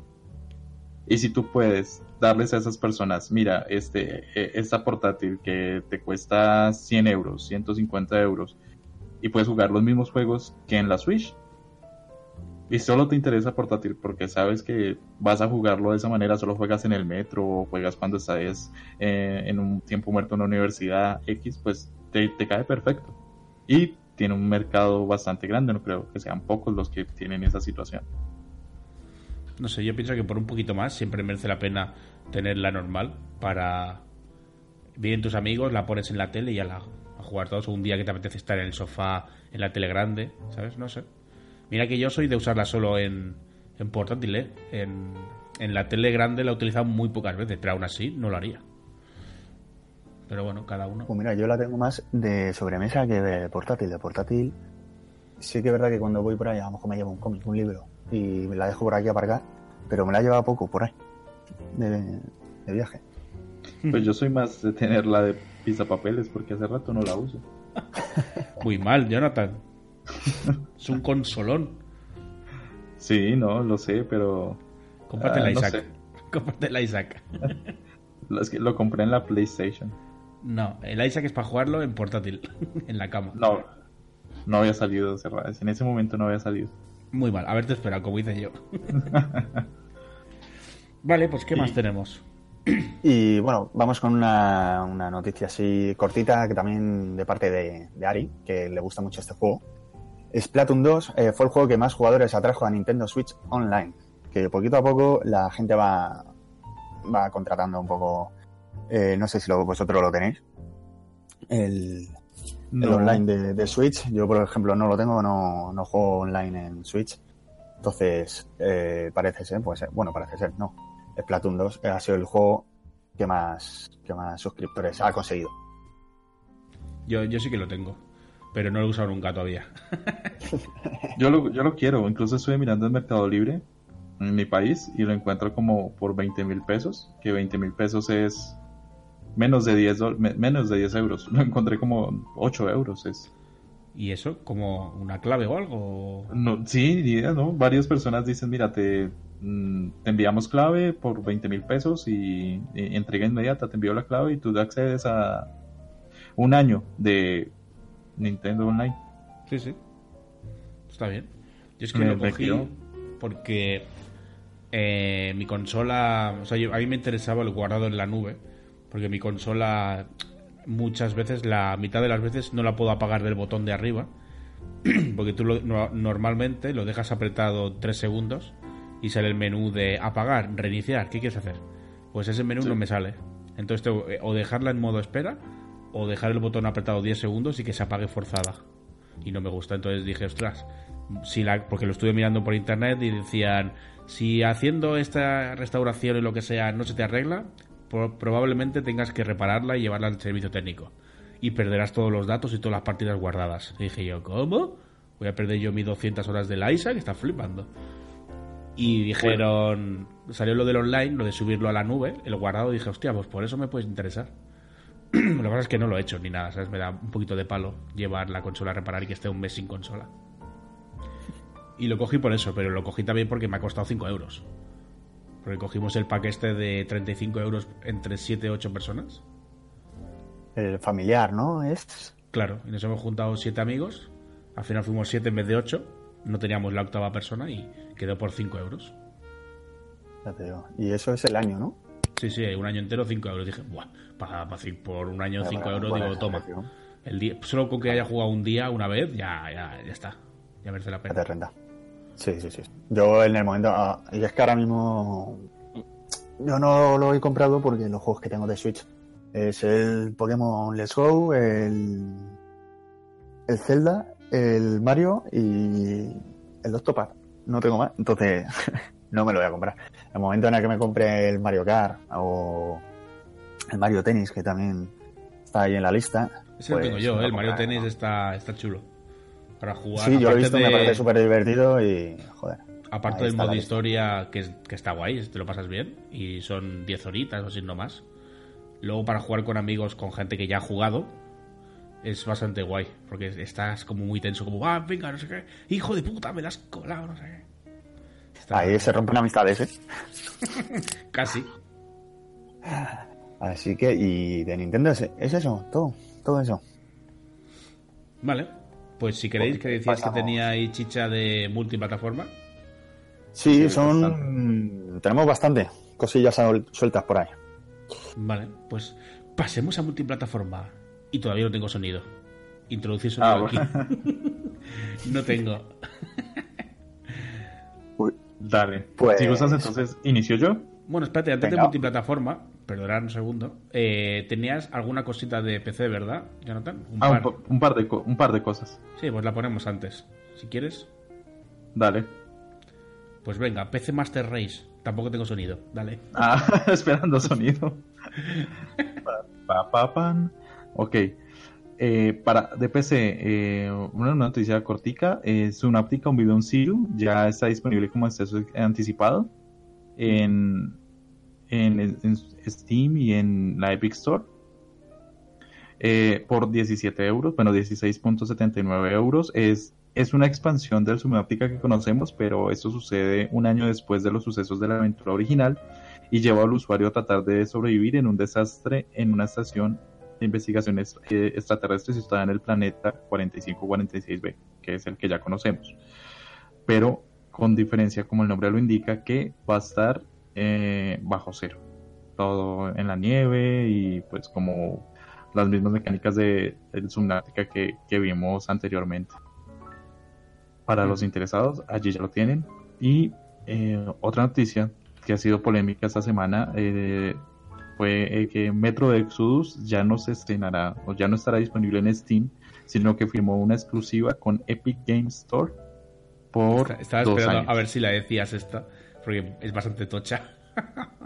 [SPEAKER 2] Y si tú puedes darles a esas personas, mira, este, eh, esta portátil que te cuesta 100 euros, 150 euros, y puedes jugar los mismos juegos que en la Switch, y solo te interesa portátil porque sabes que vas a jugarlo de esa manera, solo juegas en el metro o juegas cuando estás eh, en un tiempo muerto en la universidad X, pues te, cae perfecto. Y tiene un mercado bastante grande, no creo que sean pocos los que tienen esa situación.
[SPEAKER 1] No sé, yo pienso que por un poquito más siempre merece la pena tener la normal para... Vienen tus amigos, la pones en la tele y ya la a jugar todos. Un día que te apetece estar en el sofá, en la tele grande, ¿sabes? No sé. Mira que yo soy de usarla solo en, en portátil, ¿eh? En, en la tele grande la he utilizado muy pocas veces, pero aún así no lo haría. Pero bueno, cada uno.
[SPEAKER 3] Pues mira, yo la tengo más de sobremesa que de portátil. De portátil, sí que es verdad que cuando voy por ahí, a lo mejor me llevo un cómic, un libro, y me la dejo por aquí aparcar, pero me la he llevado poco por ahí, de, de viaje.
[SPEAKER 2] Pues yo soy más de tenerla de pisapapeles porque hace rato no la uso.
[SPEAKER 1] Muy mal, Jonathan. Es un consolón.
[SPEAKER 2] Sí, no, lo sé, pero
[SPEAKER 1] Cómprate
[SPEAKER 2] Ah,
[SPEAKER 1] la
[SPEAKER 2] no
[SPEAKER 1] Isaac.
[SPEAKER 2] sé.
[SPEAKER 1] Cómprate la Isaac.
[SPEAKER 2] lo, es que lo compré en la PlayStation.
[SPEAKER 1] No, el Isaac es para jugarlo en portátil, en la cama.
[SPEAKER 2] No, no había salido cerrada. En ese momento no había salido.
[SPEAKER 1] Muy mal, haberte esperado, como hice yo. vale, pues ¿qué más tenemos?
[SPEAKER 3] Y bueno, vamos con una, una noticia así cortita, que también de parte de, de Ari, que le gusta mucho este juego. Splatoon 2 eh, fue el juego que más jugadores atrajo a Nintendo Switch Online, que poquito a poco la gente va, va contratando un poco, eh, no sé si lo- vosotros lo tenéis, el, online de, de Switch. Yo, por ejemplo, no lo tengo, no, no juego online en Switch. Entonces, eh, parece ser, pues, eh, bueno, parece ser, no. Splatoon 2 ha sido el juego que más, que más suscriptores ha conseguido.
[SPEAKER 1] Yo, yo sí que lo tengo, pero no lo he usado nunca todavía.
[SPEAKER 2] Yo lo, yo lo quiero, incluso estuve mirando en Mercado Libre en mi país y lo encuentro como por 20 mil pesos, que 20 mil pesos es menos de 10 dol- me- menos de 10 euros. Lo encontré como 8 euros. Es,
[SPEAKER 1] ¿Y eso? ¿Como una clave o algo?
[SPEAKER 2] no, sí. Varias personas dicen, mira, te, mm, te enviamos clave por 20 mil pesos y, y entrega inmediata, te envío la clave y tú accedes a un año de Nintendo Online.
[SPEAKER 1] Sí, sí. Está bien. Yo es que lo cogí porque eh, mi consola... O sea, yo- a mí me interesaba lo guardado en la nube, porque mi consola muchas veces, la mitad de las veces, no la puedo apagar del botón de arriba, Porque tú lo- no- normalmente lo dejas apretado 3 segundos y sale el menú de apagar, reiniciar. ¿Qué quieres hacer? Pues ese menú no me sale. Entonces tengo que o dejarla en modo espera o dejar el botón apretado 10 segundos y que se apague forzada. Y no me gusta. Entonces dije, ostras, si la, porque lo estuve mirando por internet y decían, si haciendo esta restauración y lo que sea no se te arregla, pro- probablemente tengas que repararla y llevarla al servicio técnico. Y perderás todos los datos y todas las partidas guardadas. Y dije yo, ¿cómo? Voy a perder yo mis 200 horas de Liza, que está flipando. Y dijeron, salió lo del online, lo de subirlo a la nube, el guardado, y dije, hostia, pues por eso me puedes interesar. Lo que pasa es que no lo he hecho ni nada, ¿sabes? Me da un poquito de palo llevar la consola a reparar y que esté un mes sin consola. Y lo cogí por eso, pero lo cogí también porque me ha costado 5 euros. Porque cogimos el pack este de 35 euros entre 7 8 personas.
[SPEAKER 3] El familiar, ¿no? Es.
[SPEAKER 1] Claro, y nos hemos juntado 7 amigos. Al final fuimos 7 en vez de 8. No teníamos la octava persona y quedó por 5 euros.
[SPEAKER 3] Ya te digo. Y eso es el año, ¿no?
[SPEAKER 1] Sí, sí, un año entero 5 euros. Dije, buah, para, para, por un año 5
[SPEAKER 3] Bueno,
[SPEAKER 1] euros, digo, toma. El día, solo con que haya jugado un día, una vez, ya, ya, ya está. Ya merece la
[SPEAKER 3] Ya te
[SPEAKER 1] pena.
[SPEAKER 3] renta. Sí, sí, sí. Yo en el momento. ah, y es que ahora mismo. Yo no lo he comprado porque los juegos que tengo de Switch es el Pokémon Let's Go, el. El Zelda, el Mario y el Octopath. No tengo más, entonces no me lo voy a comprar. El momento en el que me compre el Mario Kart o el Mario Tennis, que también está ahí en la lista.
[SPEAKER 1] Ese lo
[SPEAKER 3] pues
[SPEAKER 1] tengo yo, ¿eh?
[SPEAKER 3] lo
[SPEAKER 1] el Mario Tennis está, está chulo. Para jugar.
[SPEAKER 3] Sí, yo lo he visto, me
[SPEAKER 1] de-
[SPEAKER 3] parece súper divertido y. Joder.
[SPEAKER 1] Aparte del modo
[SPEAKER 3] lista.
[SPEAKER 1] historia, que, es- que está guay, te lo pasas bien. Y son 10 horitas o así no más. Luego para jugar con amigos, con gente que ya ha jugado, es bastante guay. Porque estás como muy tenso, como, ah, venga, no sé qué. Hijo de puta, me la has colado, no sé qué. Está-
[SPEAKER 3] Ahí se rompen amistades, ¿eh?
[SPEAKER 1] Casi.
[SPEAKER 3] Así que, y de Nintendo es, es eso, todo, todo eso.
[SPEAKER 1] Vale. Pues si queréis, que decías que
[SPEAKER 3] Pasamos.
[SPEAKER 1] teníais chicha de multiplataforma.
[SPEAKER 3] Sí, son. Tenemos bastante cosillas suel- sueltas por ahí.
[SPEAKER 1] Vale, pues pasemos a multiplataforma. Y todavía no tengo sonido. Introducir
[SPEAKER 2] Ah,
[SPEAKER 1] sonido aquí. no tengo.
[SPEAKER 3] Uy,
[SPEAKER 2] Dale.
[SPEAKER 3] Pues-
[SPEAKER 2] Si gustas, entonces, ¿inicio yo?
[SPEAKER 1] Bueno, espérate, antes de multiplataforma, perdonad un segundo, eh, tenías alguna cosita de PC, ¿verdad, Jonathan? Un
[SPEAKER 2] Ah, un,
[SPEAKER 1] par.
[SPEAKER 2] un par de un par de cosas.
[SPEAKER 1] Sí, pues la ponemos antes. Si quieres,
[SPEAKER 2] Dale.
[SPEAKER 1] pues venga, PC Master Race. Tampoco tengo sonido, dale.
[SPEAKER 2] Ah, esperando sonido. Pa, pa, pa, pan. Ok. Eh, para de PC, eh, una noticia cortica. Es una óptica, un video Zero. Ya está disponible como acceso anticipado en, en, Steam y en la Epic Store. Eh, por 17 euros, bueno, 16.79 euros. Es, es una expansión del Subnautica que conocemos, pero esto sucede un año después de los sucesos de la aventura original y lleva al usuario a tratar de sobrevivir en un desastre en una estación de investigación est- eh, extraterrestre situada en el planeta 4546b, que es el que ya conocemos. Pero con diferencia, como el nombre lo indica, que va a estar eh, bajo cero. Todo en la nieve y pues como las mismas mecánicas de, del Subnautica que, que vimos anteriormente. Para los interesados, allí ya lo tienen. Y eh, otra noticia que ha sido polémica esta semana eh, fue eh, que Metro Exodus ya no se estrenará o ya no estará disponible en Steam, sino que firmó una exclusiva con Epic Games Store por
[SPEAKER 1] Estaba esperando
[SPEAKER 2] años.
[SPEAKER 1] a ver si la decías esta, porque es bastante tocha.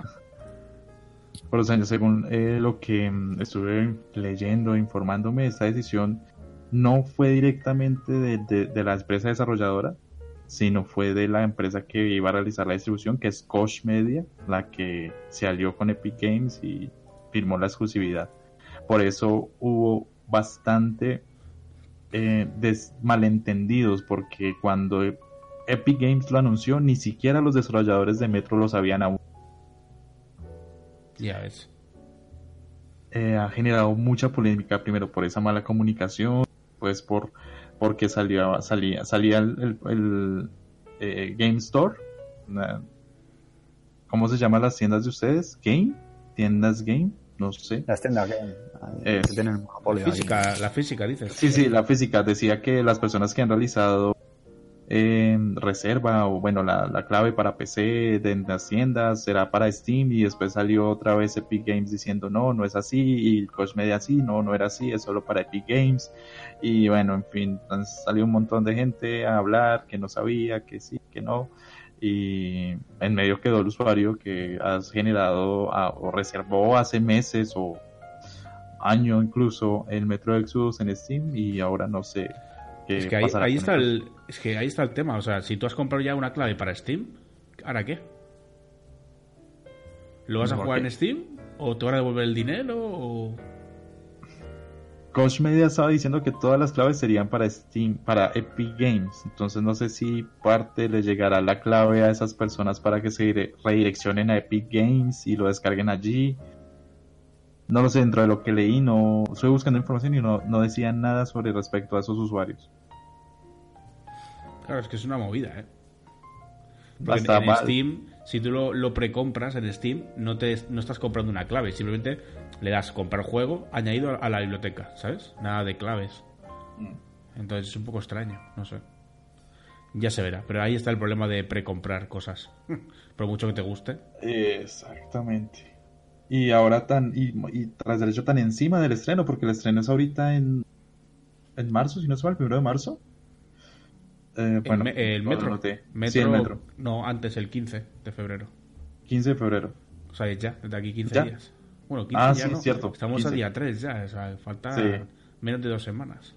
[SPEAKER 2] por los años, según eh, lo que mm, estuve leyendo, informándome, esta decisión no fue directamente de, la empresa desarrolladora, sino fue de la empresa que iba a realizar la distribución, que es Koch Media, la que se alió con Epic Games y firmó la exclusividad. Por eso hubo bastante eh, malentendidos, porque cuando Epic Games lo anunció, ni siquiera los desarrolladores de Metro lo sabían aún.
[SPEAKER 1] Ya ves.
[SPEAKER 2] eh, ha generado mucha polémica, primero por esa mala comunicación, pues por porque salía, salía, salía el, el- el, eh, Game Store. una- ¿Cómo se llaman las tiendas de ustedes? ¿Game? ¿Tiendas Game? no sé.
[SPEAKER 3] Las tiendas que,
[SPEAKER 2] Eh,
[SPEAKER 3] aquí.
[SPEAKER 1] Física, la física, dices.
[SPEAKER 2] Sí, sí, la física decía que las personas que han realizado eh, reserva o bueno, la, la clave para PC de las será para Steam y después salió otra vez Epic Games diciendo no, no es así y Coach Media sí, no, no era así, es solo para Epic Games y bueno, en fin, salió un montón de gente a hablar que no sabía, que sí, que no. Y en medio quedó el usuario que has generado o reservó hace meses o año incluso el Metro Exodus en Steam y ahora no sé
[SPEAKER 1] Es que ahí, está el, es que ahí está el tema. O sea, si tú has comprado ya una clave para Steam, ¿ahora qué? ¿Lo vas a
[SPEAKER 2] ¿Por
[SPEAKER 1] jugar
[SPEAKER 2] qué?
[SPEAKER 1] en Steam? ¿O te van a devolver el dinero? O...
[SPEAKER 2] Coach Media estaba diciendo que todas las claves serían para Steam, para Epic Games. Entonces no sé si parte le llegará la clave a esas personas para que se dire- redireccionen a Epic Games y lo descarguen allí. No lo sé, dentro de lo que leí, no estoy buscando información y no, no decían nada sobre respecto a esos usuarios.
[SPEAKER 1] Claro, es que es una movida, ¿eh? Porque en. Steam, si tú lo, lo precompras en Steam, no, te, no estás comprando una clave. Simplemente le das comprar juego añadido a la biblioteca, ¿sabes? Nada de claves.
[SPEAKER 2] Mm.
[SPEAKER 1] Entonces es un poco extraño, no sé. Ya se verá, pero ahí está el problema de precomprar cosas. Por mucho que te guste.
[SPEAKER 2] Exactamente. Y ahora tan, y, y tras derecho tan encima del estreno, porque el estreno es ahorita en, en marzo, si no es mal, el primero de marzo. Eh,
[SPEAKER 1] el, me- el
[SPEAKER 2] no lo
[SPEAKER 1] metro, metro.
[SPEAKER 2] Sí, el metro.
[SPEAKER 1] No, antes, el 15 de febrero.
[SPEAKER 2] 15 de febrero.
[SPEAKER 1] O sea, ya, desde aquí 15
[SPEAKER 2] ¿Ya?
[SPEAKER 1] días. Bueno, 15
[SPEAKER 2] Ah,
[SPEAKER 1] ya
[SPEAKER 2] sí,
[SPEAKER 1] no.
[SPEAKER 2] cierto,
[SPEAKER 1] Estamos a
[SPEAKER 2] 15.
[SPEAKER 1] día 3 ya, o sea, falta
[SPEAKER 2] Sí.
[SPEAKER 1] menos de dos semanas.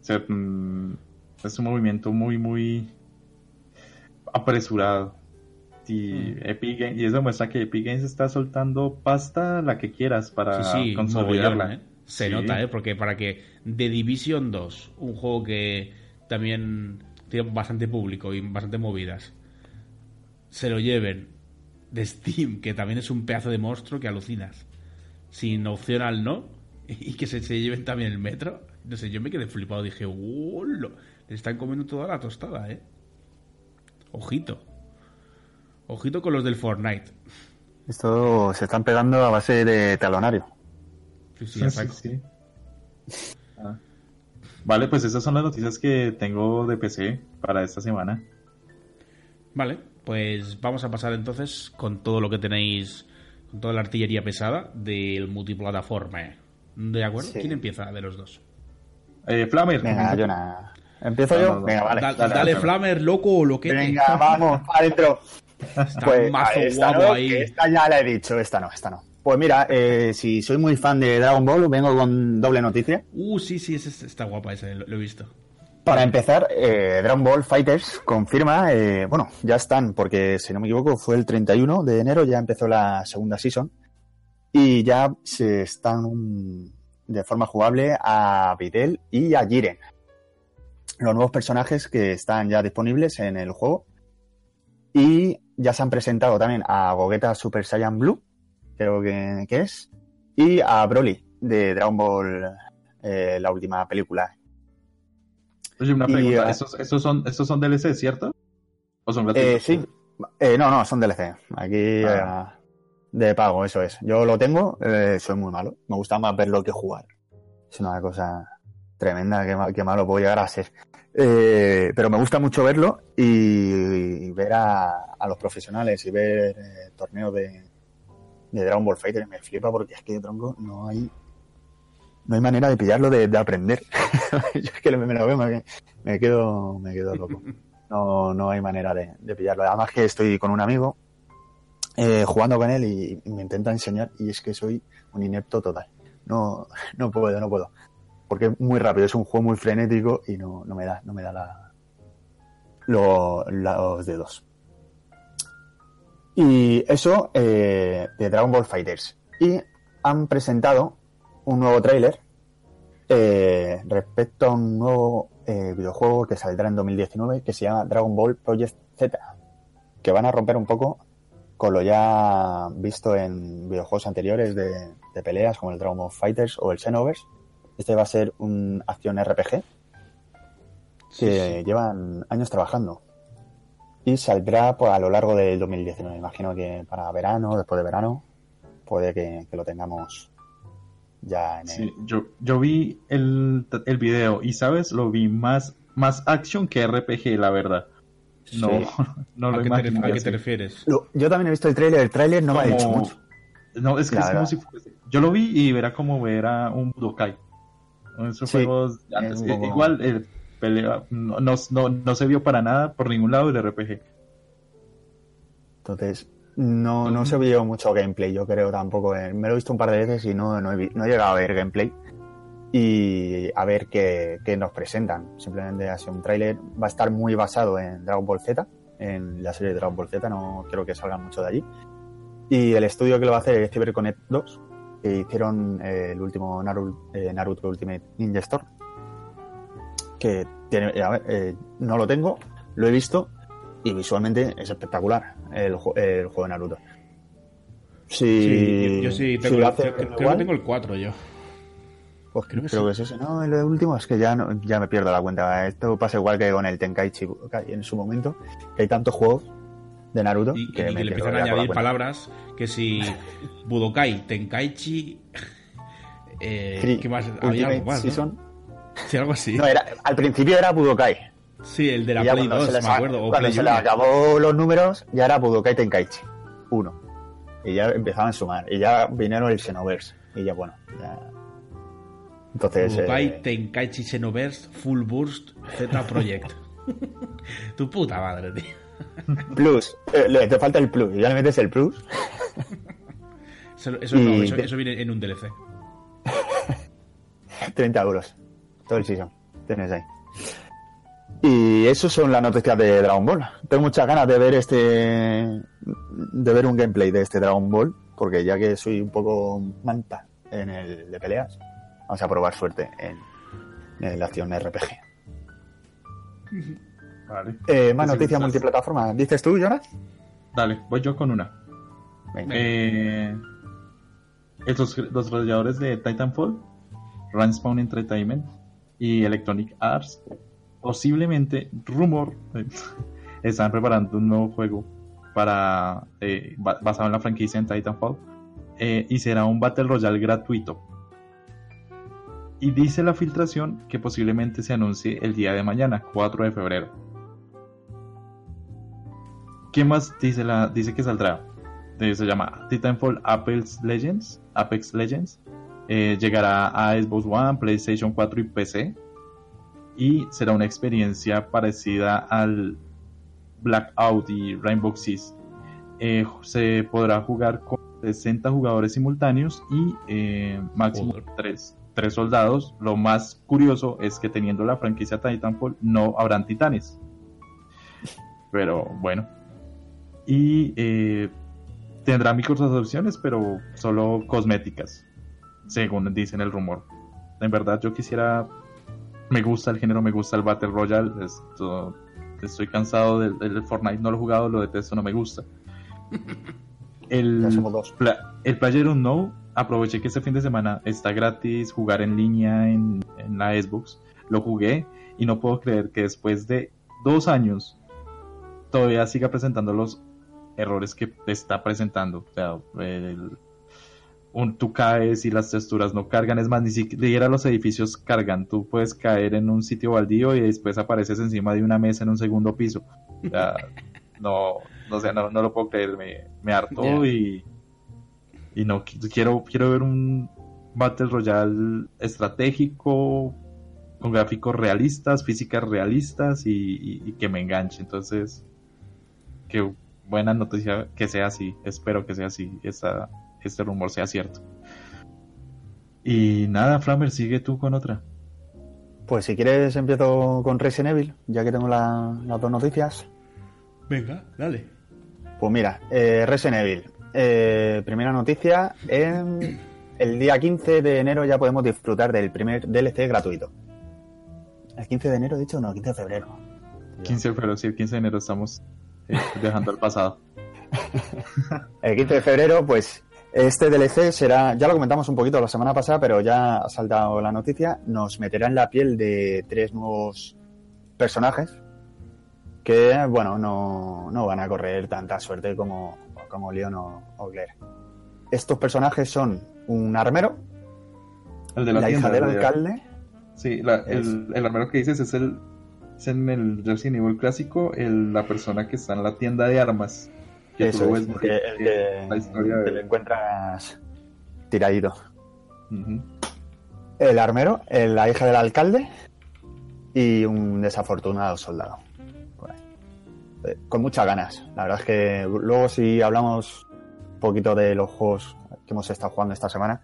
[SPEAKER 2] O sea, mm, es un movimiento muy, muy apresurado. Y,
[SPEAKER 1] Mm.
[SPEAKER 2] Epic Games, y eso muestra que Epic Games está soltando pasta la que quieras para consolidarla.
[SPEAKER 1] mogollón, ¿eh? Se nota, ¿eh? Porque para que The Division 2, un juego que también tiene bastante público y bastante movidas, se lo lleven de Steam, que también es un pedazo de monstruo que alucinas, sin opción al no, y que se, se lleven también el metro. No sé, yo me quedé flipado, dije, ¡Hola! Le están comiendo toda la tostada, ¿eh? Ojito. Ojito con los del Fortnite.
[SPEAKER 3] Esto se están pegando a base de talonario.
[SPEAKER 1] Sí, sí,
[SPEAKER 2] sí. Vale, pues esas son las noticias que tengo de PC para esta semana.
[SPEAKER 1] Vale, pues vamos a pasar entonces con todo lo que tenéis, con toda la artillería pesada del multiplataforma. ¿De acuerdo?
[SPEAKER 3] Sí.
[SPEAKER 1] ¿Quién empieza de los dos?
[SPEAKER 2] Eh, Flamer.
[SPEAKER 3] Venga,
[SPEAKER 2] comienza.
[SPEAKER 3] Jonah. ¿Empiezo
[SPEAKER 2] No,
[SPEAKER 3] yo?
[SPEAKER 2] no.
[SPEAKER 3] Venga, vale.
[SPEAKER 1] Da-
[SPEAKER 2] dale,
[SPEAKER 1] dale,
[SPEAKER 2] dale.
[SPEAKER 1] Flamer, loco o lo que
[SPEAKER 3] Venga, vamos, adentro.
[SPEAKER 1] Está
[SPEAKER 3] Pues
[SPEAKER 1] mazo
[SPEAKER 3] esta
[SPEAKER 1] guapo
[SPEAKER 3] no,
[SPEAKER 1] ahí.
[SPEAKER 3] que esta ya la he dicho, esta no, esta no. Pues mira, eh, si soy muy fan de Dragon Ball, vengo con doble noticia.
[SPEAKER 1] Uh, sí, sí, está guapa ese, lo, lo he visto.
[SPEAKER 3] Para empezar, eh, Dragon Ball Fighters confirma, eh, bueno, ya están, porque si no me equivoco fue el 31 de enero, ya empezó la segunda season y ya se están de forma jugable a Videl y a Jiren. Los nuevos personajes que están ya disponibles en el juego. Y ya se han presentado también a Gogeta Super Saiyan Blue, creo que, que es, y a Broly de Dragon Ball, eh, la última película.
[SPEAKER 2] Oye, una
[SPEAKER 3] Y,
[SPEAKER 2] pregunta.
[SPEAKER 3] eh,
[SPEAKER 2] ¿Estos, estos son, ¿Estos son DLC, cierto? ¿O son
[SPEAKER 3] Eh, sí. Eh, no, no, son DLC. Aquí
[SPEAKER 2] Ah.
[SPEAKER 3] eh, de pago, eso es. Yo lo tengo, eh, soy muy malo. Me gusta más verlo que jugar. Es una cosa tremenda que, ma- que malo puedo llegar a ser. Eh, pero me gusta mucho verlo y, y ver a, a los profesionales y ver eh, torneos de, de Dragon Ball Fighter. Me flipa porque es que tronco no hay no hay manera de pillarlo de, de aprender. Yo es que me, me lo veo, me, me quedo me quedo loco. No, no hay manera de, de pillarlo. Además que estoy con un amigo eh, jugando con él y, me intenta enseñar y es que soy un inepto total. No, no puedo, no puedo. Porque es muy rápido, es un juego muy frenético y no, no me da, no me da la, lo- los dedos. Y eso eh, de Dragon Ball Fighters. Y han presentado un nuevo tráiler eh, respecto a un nuevo eh, videojuego que saldrá en 2019 que se llama Dragon Ball Project Z, que van a romper un poco con lo ya visto en videojuegos anteriores de, de peleas como el Dragon Ball Fighters o el Xenoverse. Este va a ser un acción RPG que
[SPEAKER 1] Sí, sí.
[SPEAKER 3] llevan años trabajando y saldrá pues, a lo largo del 2019. Imagino que para verano, después de verano, puede que, que lo tengamos ya en el...
[SPEAKER 2] Sí, yo, yo vi el, el video y, ¿sabes? Lo vi más, más action que RPG, la verdad. No,
[SPEAKER 3] Sí.
[SPEAKER 2] no lo
[SPEAKER 1] ¿A qué, te, a qué te refieres?
[SPEAKER 3] Lo- Yo también he visto el tráiler, el tráiler no me ha
[SPEAKER 2] Como-
[SPEAKER 3] dicho mucho.
[SPEAKER 2] No, es que
[SPEAKER 3] La
[SPEAKER 2] es como si fuese. Yo lo vi y era como ver a un Budokai. Esos
[SPEAKER 3] Sí,
[SPEAKER 2] juegos
[SPEAKER 3] es un
[SPEAKER 2] Eh,
[SPEAKER 3] poco-
[SPEAKER 2] Igual el no, se vio para nada por ningún lado el RPG.
[SPEAKER 3] Entonces, no, no se vio mucho gameplay, yo creo tampoco. eh, Me lo he visto un par de veces y no, no, he, no he llegado a ver gameplay. Y a ver qué, nos presentan. Simplemente ha sido un tráiler. Va a estar muy basado en Dragon Ball Z, en la serie de Dragon Ball Z, no creo que salgan mucho de allí. Y el estudio que lo va a hacer es CyberConnect 2, que hicieron eh, el último Naru- eh, Naruto Ultimate Ninja Storm. Que tiene, a ver, eh, no lo tengo, lo he visto y visualmente es espectacular el, el juego de Naruto. Si,
[SPEAKER 1] Sí, yo, yo sí
[SPEAKER 3] si
[SPEAKER 1] tengo,
[SPEAKER 3] lo
[SPEAKER 1] creo,
[SPEAKER 3] hacen
[SPEAKER 1] creo- creo que tengo el 4 yo.
[SPEAKER 3] pues
[SPEAKER 1] creo que
[SPEAKER 3] creo
[SPEAKER 1] sí.
[SPEAKER 3] que es ese. No, el último es que ya, no- ya me pierdo la cuenta. Esto pasa igual que con el Tenkaichi en su momento, que hay tantos juegos de Naruto
[SPEAKER 1] Y,
[SPEAKER 3] que
[SPEAKER 1] y
[SPEAKER 3] me
[SPEAKER 1] que le empiezan a añadir palabras que si Budokai, Tenkaichi... Eh, ¿Qué más? Había algo más, ¿no?
[SPEAKER 3] Season.
[SPEAKER 1] Sí, algo así.
[SPEAKER 3] No, era, al principio era Budokai.
[SPEAKER 1] Sí, el de la Play
[SPEAKER 3] cuando
[SPEAKER 1] 2,
[SPEAKER 3] se les
[SPEAKER 1] me
[SPEAKER 3] a-
[SPEAKER 1] acuerdo. O
[SPEAKER 3] cuando se le
[SPEAKER 1] 1.
[SPEAKER 3] acabó los números, ya era Budokai Tenkaichi 1. Y ya empezaban a sumar. Y ya vinieron el Xenoverse. Y ya, bueno, ya. Entonces.
[SPEAKER 1] Budokai,
[SPEAKER 3] eh,
[SPEAKER 1] Tenkaichi Xenoverse, Full Burst, Z Project. tu puta madre, tío.
[SPEAKER 3] Plus. Eh, te falta el plus. Y ya le metes el plus.
[SPEAKER 1] Eso, eso no,
[SPEAKER 3] Y
[SPEAKER 1] eso,
[SPEAKER 3] te-
[SPEAKER 1] eso viene en un DLC.
[SPEAKER 3] 30 euros. Todo el season. Tienes ahí. Y eso son las noticias de Dragon Ball. Tengo muchas ganas de ver este. de ver un gameplay de este Dragon Ball. Porque ya que soy un poco manta en el de peleas, vamos a probar suerte en, en la acción RPG.
[SPEAKER 2] Vale.
[SPEAKER 3] Eh, más noticias multiplataforma. ¿Dices tú, Jonas?
[SPEAKER 2] Dale, voy yo con una.
[SPEAKER 3] Venga.
[SPEAKER 2] Eh, estos, los desarrolladores de Titanfall, Runspawn Entertainment y Electronic Arts, posiblemente, rumor, eh, están preparando un nuevo juego para eh, ba- basado en la franquicia en Titanfall eh, y será un Battle Royale gratuito. Y dice la filtración que posiblemente se anuncie el día de mañana, 4 de febrero. ¿Qué más dice, la, dice que saldrá? Se llama Titanfall Apex Legends. Apex Legends. Eh, llegará a Xbox One, PlayStation 4 y PC. Y será una experiencia parecida al Blackout y Rainbow Six. Eh, se podrá jugar con 60 jugadores simultáneos y eh, máximo
[SPEAKER 1] Joder.
[SPEAKER 2] 3, soldados. Lo más curioso es que teniendo la franquicia Titanfall no habrán titanes. Pero bueno. Y eh, tendrá microtransacciones, pero solo cosméticas, según dicen el rumor. En verdad, yo quisiera. Me gusta el género, me gusta el Battle Royale. Esto, estoy cansado del, del Fortnite, no lo he jugado, lo detesto, no me gusta. El. Pla- el Player No, aproveché que este fin de semana está gratis jugar en línea en, en la Xbox. Lo jugué y no puedo creer que después de dos años todavía siga presentando los errores que está presentando. O sea, el- un- tú caes y las texturas no cargan. Es más, ni siquiera los edificios cargan. Tú puedes caer en un sitio baldío y después apareces encima de una mesa en un segundo piso. O sea, no, no, sé, no, no lo puedo creer. Me, me hartó y, y no qui- quiero, quiero ver un Battle Royale estratégico con gráficos realistas, físicas realistas y, y- y que me enganche. Entonces, qué buena noticia que sea así. Espero que sea así. Esta, este rumor sea cierto. Y nada, Flamer, sigue tú con otra.
[SPEAKER 3] Pues si quieres empiezo con Resident Evil, ya que tengo la- las dos noticias.
[SPEAKER 1] Venga, dale.
[SPEAKER 3] Pues mira, eh, Resident Evil. Eh, primera noticia, en el día 15 de enero ya podemos disfrutar del primer DLC gratuito. ¿El 15 de enero, he dicho? No, el 15 de febrero.
[SPEAKER 2] 15 de febrero, sí, el 15 de enero estamos eh, dejando el pasado.
[SPEAKER 3] El 15 de febrero, pues este DLC será, ya lo comentamos un poquito la semana pasada, pero ya ha saltado la noticia, nos meterá en la piel de tres nuevos personajes que, bueno, no, no van a correr tanta suerte como, como Leon o, o Claire. estos personajes son un armero,
[SPEAKER 2] El de la,
[SPEAKER 3] la,
[SPEAKER 2] tienda.
[SPEAKER 3] hija del
[SPEAKER 2] de-
[SPEAKER 3] alcalde,
[SPEAKER 2] Sí, la-
[SPEAKER 3] Es-
[SPEAKER 2] el, el armero que dices es el es en el Resident Evil clásico, el- la persona que está en la tienda de armas. Que
[SPEAKER 3] eso es,
[SPEAKER 2] ves
[SPEAKER 3] que, el que-
[SPEAKER 2] la historia de-
[SPEAKER 3] encuentras tiradito. El armero, la hija del alcalde y un desafortunado soldado. ahí. Eh, Con muchas ganas. La verdad es que luego si hablamos un poquito de los juegos que hemos estado jugando esta semana,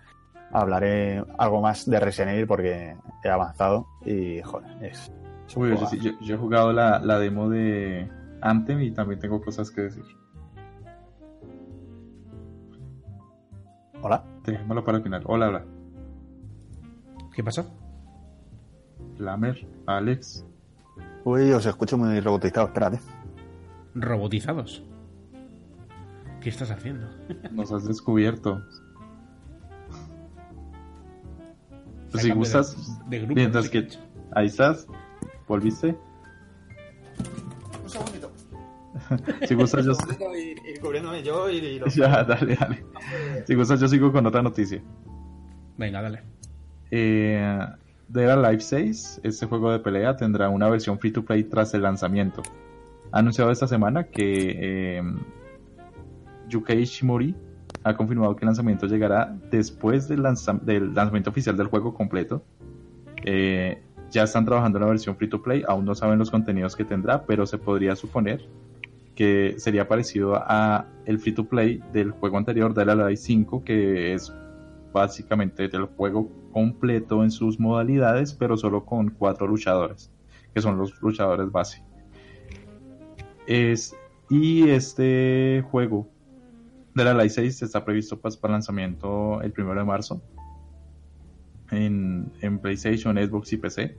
[SPEAKER 3] hablaré algo más de Resident Evil porque he avanzado y joder, es...
[SPEAKER 2] Uy, yo he jugado la, la demo de Anthem y también tengo cosas que decir.
[SPEAKER 3] Hola.
[SPEAKER 2] Dejémoslo para el final. Hola, hola.
[SPEAKER 1] ¿Qué pasa?
[SPEAKER 2] Lamer, Alex.
[SPEAKER 3] Uy, os escucho muy robotizado, espérate.
[SPEAKER 1] Robotizados. ¿Qué estás haciendo?
[SPEAKER 2] Nos has descubierto. Pues si gustas,
[SPEAKER 1] de, de grupo,
[SPEAKER 2] mientras
[SPEAKER 1] no sé
[SPEAKER 2] que
[SPEAKER 1] qué.
[SPEAKER 2] ahí estás, volviste.
[SPEAKER 3] Un segundito.
[SPEAKER 2] Si gustas, yo,
[SPEAKER 3] Ir, cubriéndome yo y
[SPEAKER 2] ya, dale, dale. Si gustas, yo sigo con otra noticia.
[SPEAKER 1] Venga, dale.
[SPEAKER 2] Eh, Dead or Alive 6, este juego de pelea, tendrá una versión free to play tras el lanzamiento. Ha anunciado esta semana que eh, Yukei Shimori ha confirmado que el lanzamiento llegará después del, lanza- del lanzamiento oficial del juego completo. Eh, ya están trabajando en la versión free to play, aún no saben los contenidos que tendrá, pero se podría suponer que sería parecido a el free to play del juego anterior, Dead or Alive 5, que es básicamente el juego completo en sus modalidades, pero solo con cuatro luchadores, que son los luchadores base. Es, y este juego de la Live 6 está previsto pues, para lanzamiento el primero de marzo en, en PlayStation, Xbox y PC.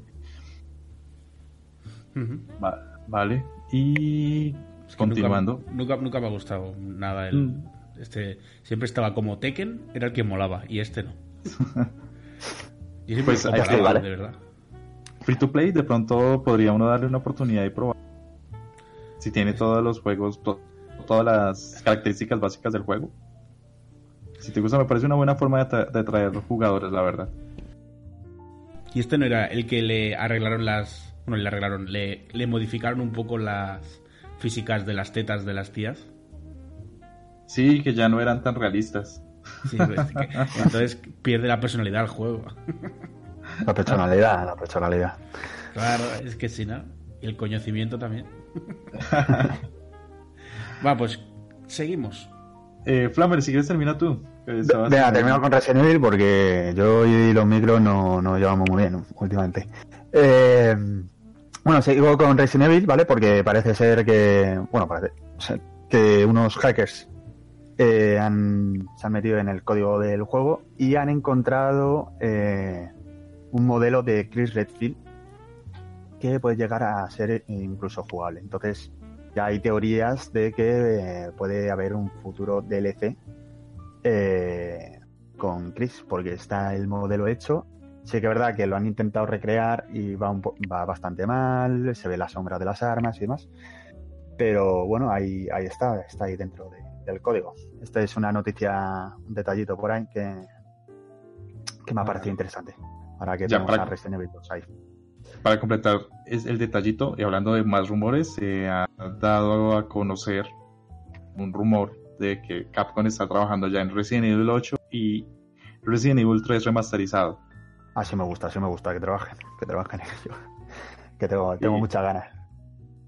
[SPEAKER 2] Va- vale. Y
[SPEAKER 1] Es que
[SPEAKER 2] continuando.
[SPEAKER 1] Nunca, nunca, nunca me ha gustado nada el.
[SPEAKER 2] Mm.
[SPEAKER 1] Este, siempre estaba como Tekken, era el que molaba, y este no. Yo siempre
[SPEAKER 2] Pues,
[SPEAKER 3] vale.
[SPEAKER 1] de verdad.
[SPEAKER 2] Free to play, de pronto podría uno darle una oportunidad y probar. Si tiene todos los juegos, to- todas las características básicas del juego. Si te gusta, me parece una buena forma de, tra- de atraer jugadores, la verdad.
[SPEAKER 1] Y este no era el que le arreglaron las. Bueno, le arreglaron, le, le modificaron un poco las físicas de las tetas de las tías.
[SPEAKER 2] Sí, que ya no eran tan realistas.
[SPEAKER 1] Sí, pues, que- entonces pierde la personalidad el juego.
[SPEAKER 3] La personalidad, la personalidad.
[SPEAKER 1] Claro, es que si no. Y el conocimiento también. Va, pues seguimos.
[SPEAKER 2] Eh, Flammer, si quieres termina tú.
[SPEAKER 3] Venga, termino con Resident Evil porque yo y los micros no nos llevamos muy bien últimamente. Eh, bueno, sigo con Resident Evil, ¿vale? Porque parece ser que, bueno, parece ser que unos hackers eh, han, se han metido en el código del juego y han encontrado eh, un modelo de Chris Redfield que puede llegar a ser incluso jugable. Entonces, ya hay teorías de que eh, puede haber un futuro DLC eh, con Chris, porque está el modelo hecho. Sí que es verdad que lo han intentado recrear y va, un po- va bastante mal, se ve la sombra de las armas y demás. Pero bueno, ahí, ahí está, está ahí dentro de- del código. Esta es una noticia, un detallito por ahí que, que me ha parecido interesante. Ahora que
[SPEAKER 2] Ya,
[SPEAKER 3] tenemos
[SPEAKER 2] para-
[SPEAKER 3] a Resident Evil 2 ahí.
[SPEAKER 2] Para completar es el detallito, y hablando de más rumores, se ha dado a conocer un rumor de que Capcom está trabajando ya en Resident Evil 8 y Resident Evil 3 remasterizado.
[SPEAKER 3] Así me gusta, así me gusta que trabajen, que trabajen en ello. Que tengo, tengo
[SPEAKER 2] Sí.
[SPEAKER 3] muchas ganas.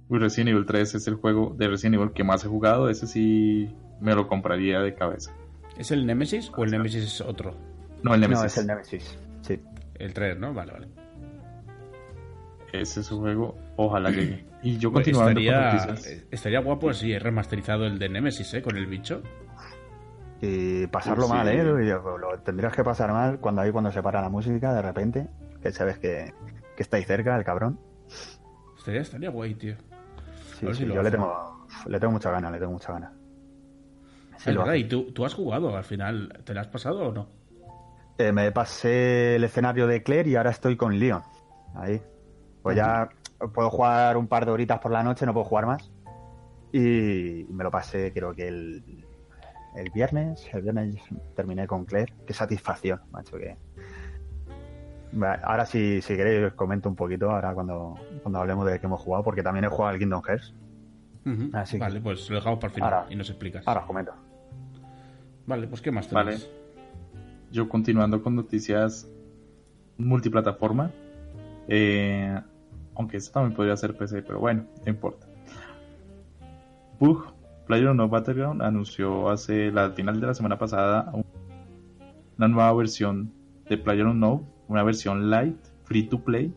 [SPEAKER 2] Uy, Resident Evil 3 es el juego de Resident Evil que más he jugado, ese sí me lo compraría de cabeza.
[SPEAKER 1] ¿Es el Nemesis o el Nemesis es otro?
[SPEAKER 2] No, el Nemesis.
[SPEAKER 3] No, es el Nemesis. Sí.
[SPEAKER 1] El 3, ¿no? Vale, vale.
[SPEAKER 2] Ese es un juego, ojalá llegue. Y yo
[SPEAKER 1] Pues
[SPEAKER 2] continuando
[SPEAKER 1] estaría,
[SPEAKER 2] con noticias.
[SPEAKER 1] estaría guapo si es remasterizado el de Nemesis, ¿eh? Con el bicho.
[SPEAKER 3] Y pasarlo
[SPEAKER 2] Sí.
[SPEAKER 3] mal, ¿eh? Lo, lo tendrías que pasar mal cuando ahí cuando se para la música de repente, que sabes que, que está ahí cerca el cabrón.
[SPEAKER 1] Estaría, estaría guay, tío.
[SPEAKER 3] Sí, sí,
[SPEAKER 1] si
[SPEAKER 3] yo le tengo, le tengo mucha ganas, le tengo mucha
[SPEAKER 1] es verdad,
[SPEAKER 3] hacen.
[SPEAKER 1] ¿y tú, tú has jugado al final? ¿Te la has pasado o no?
[SPEAKER 3] Eh, me pasé el escenario de Claire y ahora estoy con Leon. Ahí. Pues ya puedo jugar un par de horitas por la noche, no puedo jugar más. Y me lo pasé, creo que el, el viernes, el viernes terminé con Claire. Qué satisfacción, macho, que... Ahora sí, si queréis os comento un poquito, ahora cuando, cuando hablemos de que hemos jugado, porque también he jugado al Kingdom Hearts.
[SPEAKER 1] Ujú.
[SPEAKER 3] Así que-
[SPEAKER 1] Vale, pues lo dejamos para el final
[SPEAKER 3] Ahora-
[SPEAKER 1] y nos explicas.
[SPEAKER 3] Ahora os comento.
[SPEAKER 1] Vale, pues ¿qué más
[SPEAKER 2] Vale.
[SPEAKER 1] tenéis?
[SPEAKER 2] Yo continuando con noticias multiplataforma. eh, aunque esto también podría ser PC, pero bueno, no importa. Bug, PlayerUnknown Battleground anunció hace la final de la semana pasada un- una nueva versión de PlayerUnknown, una versión light, free to play,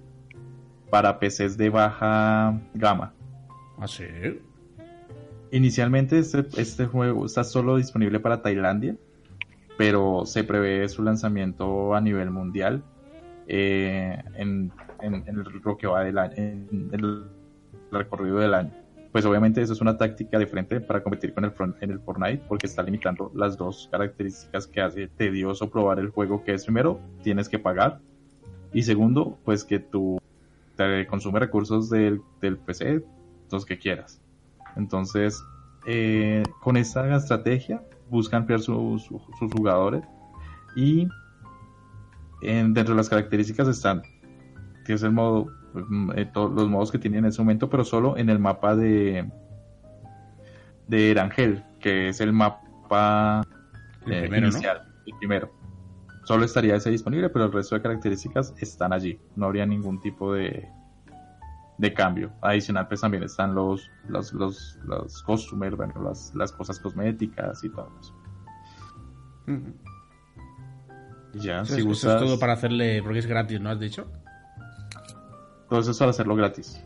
[SPEAKER 2] para PCs de baja gama.
[SPEAKER 1] ¿Ah, sí?
[SPEAKER 2] Inicialmente este, este juego está solo disponible para Tailandia, pero se prevé su lanzamiento a nivel mundial eh, en, en- en lo que va del año, en el recorrido del año. Pues obviamente eso es una táctica diferente para competir con el, Fron- en el Fortnite porque está limitando las dos características que hace tedioso probar el juego, que es primero, tienes que pagar y segundo, pues que tú te consume recursos del, del PC, los que quieras. Entonces, eh, con esta estrategia buscan ampliar su- su- sus jugadores y en- dentro de las características están que es el modo eh, todos los modos que tienen en ese momento pero solo en el mapa de de Erangel que es el mapa
[SPEAKER 1] El
[SPEAKER 2] eh,
[SPEAKER 1] primero, ¿no?
[SPEAKER 2] inicial el primero solo estaría ese disponible pero el resto de características están allí no habría ningún tipo de de cambio. Adicional, pues también están los, los, los, los costumers, bueno, las, las cosas cosméticas y todo eso. Ya,
[SPEAKER 1] Eso,
[SPEAKER 2] si
[SPEAKER 1] es, eso
[SPEAKER 2] gustas,
[SPEAKER 1] es todo para hacerle... Porque es gratis, ¿no has dicho?
[SPEAKER 2] Todo eso es para hacerlo gratis.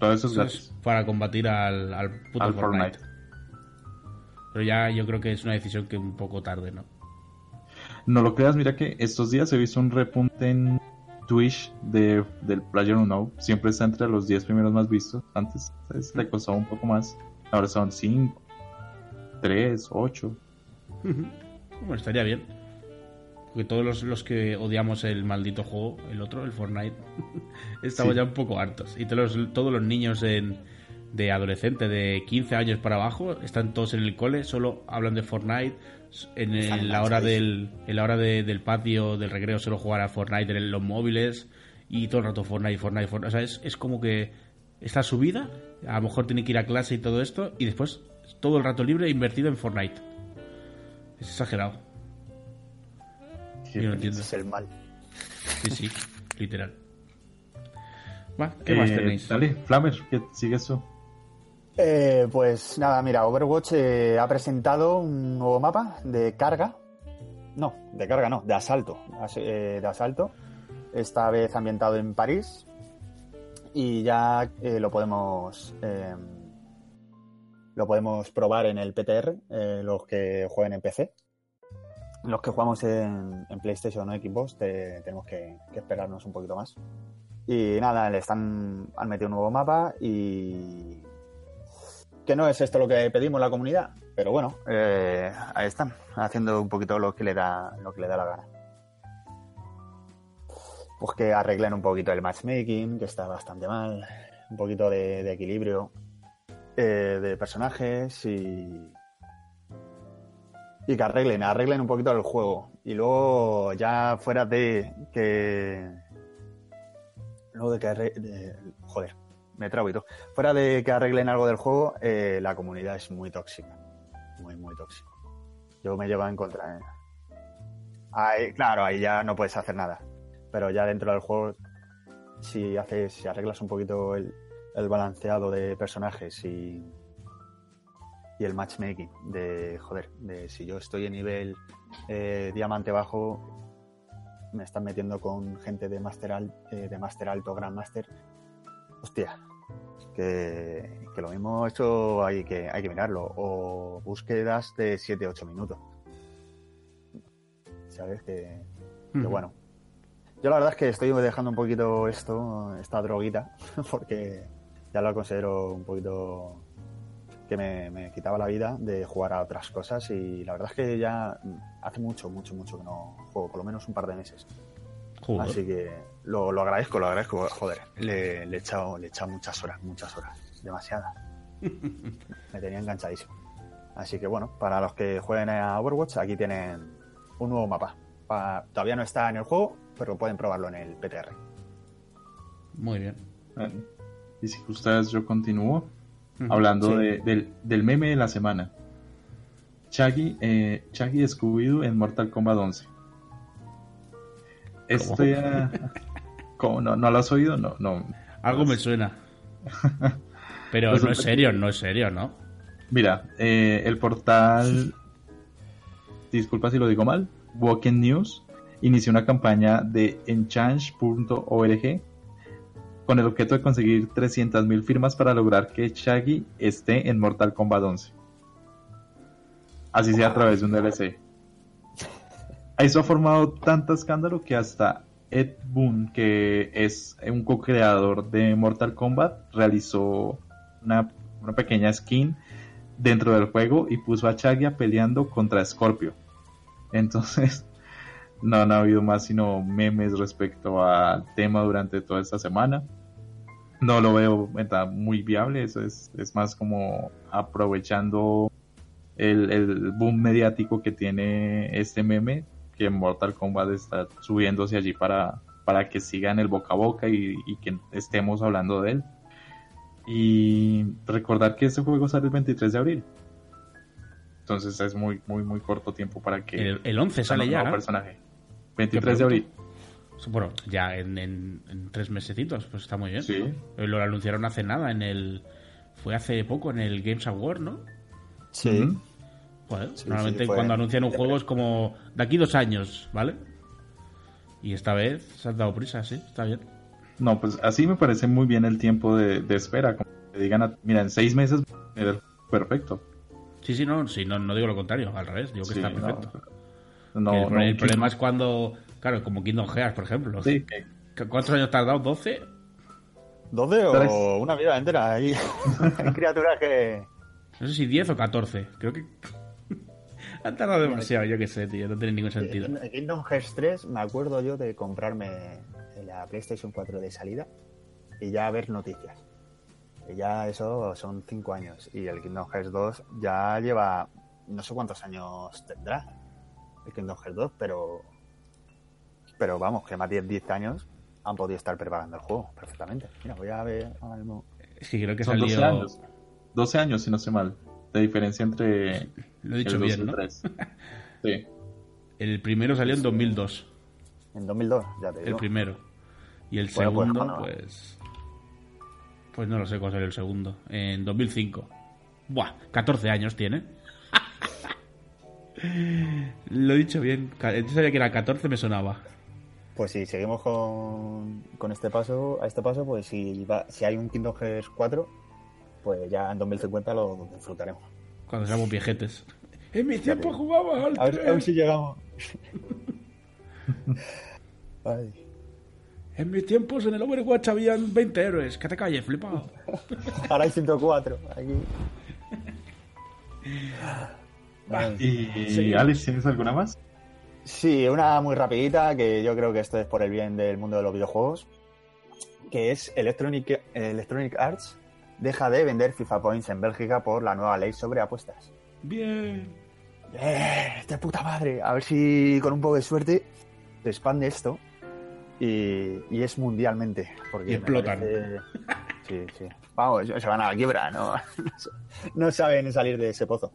[SPEAKER 2] Todo eso es
[SPEAKER 1] Eso
[SPEAKER 2] gratis.
[SPEAKER 1] es para combatir al, al puto
[SPEAKER 2] Al
[SPEAKER 1] Fortnite.
[SPEAKER 2] Fortnite.
[SPEAKER 1] Pero ya yo creo que es una decisión que un poco tarde, ¿no?
[SPEAKER 2] No lo creas, mira que estos días he visto un repunte en Twitch de, del PlayerUnknown. Siempre está entre los 10 primeros más vistos. Antes pues, le costaba un poco más. Ahora son 5, 3, 8.
[SPEAKER 1] Bueno, estaría bien. Porque todos los, los que odiamos el maldito juego, el otro, el Fortnite, estamos
[SPEAKER 2] Sí.
[SPEAKER 1] ya un poco hartos. Y todos los, todos los niños en- de adolescente de 15 años para abajo están todos en el cole, solo hablan de Fortnite. En, el- la hora, del, en la hora de- del patio, del recreo, solo jugar a Fortnite en los móviles. Y todo el rato Fortnite, Fortnite, Fortnite. O sea, es, es como que está su vida. A lo mejor tiene que ir a clase y todo esto. Y después todo el rato libre invertido en Fortnite. Es exagerado. Yo no entiendo.
[SPEAKER 3] Es el mal.
[SPEAKER 1] Sí, sí, literal. Va, ¿qué más
[SPEAKER 2] Eh,
[SPEAKER 1] tenéis?
[SPEAKER 2] Dale, Flamer, que sigues tú.
[SPEAKER 3] Eh, pues nada, mira, Overwatch eh, ha presentado un nuevo mapa de carga. No, de carga no, de asalto. As- eh, de asalto. Esta vez ambientado en París. Y ya eh, lo podemos. eh, lo podemos probar en el PTR, eh, los que jueguen en PC. Los que jugamos en, PlayStation o Xbox te- tenemos que, que esperarnos un poquito más. Y nada, le están, han metido un nuevo mapa y que no es esto lo que pedimos la comunidad, pero bueno, eh, ahí están, haciendo un poquito lo que le da, lo que le da la gana. Pues que arreglen un poquito el matchmaking, que está bastante mal, un poquito de, de equilibrio eh, de personajes y y que arreglen, arreglen un poquito el juego y luego ya fuera de que luego de que de- joder me trabo y todo. Fuera de que arreglen algo del juego, eh, la comunidad es muy tóxica. Muy, muy tóxica. Yo me llevo en contra. ¿eh? Ahí, claro, ahí ya no puedes hacer nada. Pero ya dentro del juego, si haces, si arreglas un poquito el, el balanceado de personajes y, y el matchmaking, de joder, de si yo estoy en nivel eh, diamante bajo, me están metiendo con gente de Master, al- eh, de master alto, Grandmaster. Hostia, que, que lo mismo esto hay que, hay que mirarlo. O búsquedas de 7-8 minutos. ¿Sabes? Que, que bueno. Yo la verdad es que estoy dejando un poquito esto, esta droguita, porque ya lo considero un poquito que me, me quitaba la vida de jugar a otras cosas y la verdad es que ya hace mucho, mucho, mucho que no juego, por lo menos un par de meses.
[SPEAKER 1] Joder.
[SPEAKER 3] Así que lo, lo agradezco, lo agradezco. Joder, le, le he echado, le he echado muchas horas, muchas horas. Demasiadas. Me tenía enganchadísimo. Así que bueno, para los que jueguen a Overwatch, aquí tienen un nuevo mapa. Pa- todavía no está en el juego, pero pueden probarlo en el PTR.
[SPEAKER 1] Muy bien.
[SPEAKER 2] Vale. Y si ustedes, yo continúo hablando
[SPEAKER 3] Sí.
[SPEAKER 2] de- del, del meme de la semana. Chaggy, eh, Chaggy Scooby-Doo en Mortal Kombat 11. Este, ah, ¿cómo? ¿No, ¿No lo has oído? No, no.
[SPEAKER 1] Algo me suena. Pero
[SPEAKER 2] Resulta
[SPEAKER 1] no es serio, no es serio, ¿no?
[SPEAKER 2] Mira, eh, el portal, disculpa si lo digo mal, Woken News inició una campaña de enchange.org con el objeto de conseguir 300.000 firmas para lograr que Shaggy esté en Mortal Kombat 11. Así sea a través de un DLC. Eso ha formado tanto escándalo que hasta Ed Boon, que es un co-creador de Mortal Kombat, realizó una, pequeña skin dentro del juego y puso a Chagia peleando contra Scorpio. Entonces, no han habido más sino memes respecto al tema durante toda esta semana. No lo veo muy viable, eso es, es más como aprovechando el, el boom mediático que tiene este meme, que Mortal Kombat está subiéndose allí para, para que sigan el boca a boca y, y que estemos hablando de él. Y recordar que este juego sale el 23 de abril. Entonces es muy, muy, muy corto tiempo para que
[SPEAKER 1] El, el 11
[SPEAKER 2] salga
[SPEAKER 1] sale
[SPEAKER 2] un
[SPEAKER 1] ya,
[SPEAKER 2] personaje. 23 de abril.
[SPEAKER 1] Bueno, ya en, en- en tres mesecitos, pues está muy bien.
[SPEAKER 2] Sí.
[SPEAKER 1] Lo anunciaron hace nada en el... Fue hace poco en el Games Award, ¿no?
[SPEAKER 3] Sí. Sí,
[SPEAKER 1] normalmente
[SPEAKER 3] sí,
[SPEAKER 1] cuando anuncian un juego es como de aquí dos años, ¿vale? Y esta vez se han dado prisa, sí, está bien.
[SPEAKER 2] No, pues así me parece muy bien el tiempo de, de espera. Como que digan, a- mira, en seis meses era perfecto.
[SPEAKER 1] Sí, sí, no, sí, no, no digo lo contrario, al revés, digo que
[SPEAKER 2] Sí,
[SPEAKER 1] está perfecto.
[SPEAKER 2] No,
[SPEAKER 1] el,
[SPEAKER 2] no,
[SPEAKER 1] el
[SPEAKER 2] que-
[SPEAKER 1] problema es cuando, claro, como Kingdom Hearts, por ejemplo.
[SPEAKER 2] Sí, que-
[SPEAKER 1] ¿Cu- ¿Cuántos años dado? ¿12?
[SPEAKER 3] ¿12 o
[SPEAKER 2] Tres.
[SPEAKER 3] una vida entera? Hay, hay criaturas que...
[SPEAKER 1] No sé si 10 o 14. Creo que han tardado demasiado, yo qué sé, tío, no tiene ningún sentido.
[SPEAKER 3] En Kingdom Hearts 3 me acuerdo yo de comprarme la PlayStation 4 de salida y ya ver noticias. Y ya eso son 5 años. Y el Kingdom Hearts 2 ya lleva no sé cuántos años tendrá el Kingdom Hearts 2, pero pero vamos, que más de 10 años han podido estar preparando el juego perfectamente. Mira, voy a ver ahora mismo.
[SPEAKER 1] Es que creo que
[SPEAKER 2] son 12
[SPEAKER 1] salió...
[SPEAKER 2] años. 12 años, si no sé mal. De diferencia entre
[SPEAKER 1] Lo he dicho
[SPEAKER 2] el
[SPEAKER 1] bien,
[SPEAKER 2] 2 y el
[SPEAKER 1] ¿no?
[SPEAKER 2] 3. Sí.
[SPEAKER 1] El primero salió en 2002,
[SPEAKER 3] En 2002, ya te
[SPEAKER 1] el
[SPEAKER 3] digo.
[SPEAKER 1] primero. Y el
[SPEAKER 3] Bueno, pues,
[SPEAKER 1] segundo,
[SPEAKER 3] no.
[SPEAKER 1] pues... Pues no lo sé cuál salió el segundo. En 2005. Buah, 14 años tiene. Lo he dicho bien. Yo sabía que era 14, me sonaba.
[SPEAKER 3] Pues si seguimos con, con este paso, a este paso, pues si, va- si hay un Kingdom Hearts 4, pues ya en 2050 lo disfrutaremos.
[SPEAKER 1] Cuando seamos viejetes. En mi tiempo jugaba al
[SPEAKER 3] A ver, a ver si llegamos. Ay.
[SPEAKER 1] En mis tiempos en el Overwatch habían 20 héroes. Que te calles, flipado.
[SPEAKER 3] Ahora hay 104. Aquí.
[SPEAKER 2] Y
[SPEAKER 1] Sí.
[SPEAKER 2] Alex, ¿tienes alguna más?
[SPEAKER 3] Sí, una muy rapidita, que yo creo que esto es por el bien del mundo de los videojuegos, que es Electronic, Electronic Arts deja de vender FIFA Points en Bélgica por la nueva ley sobre apuestas.
[SPEAKER 1] Bien.
[SPEAKER 3] ¡Eh! ¡De puta madre! A ver si con un poco de suerte se expande esto y, y es mundialmente. Porque
[SPEAKER 1] Y explotan.
[SPEAKER 3] parece- Sí, sí. Vamos, se van a la quiebra, ¿no? No saben salir de ese pozo.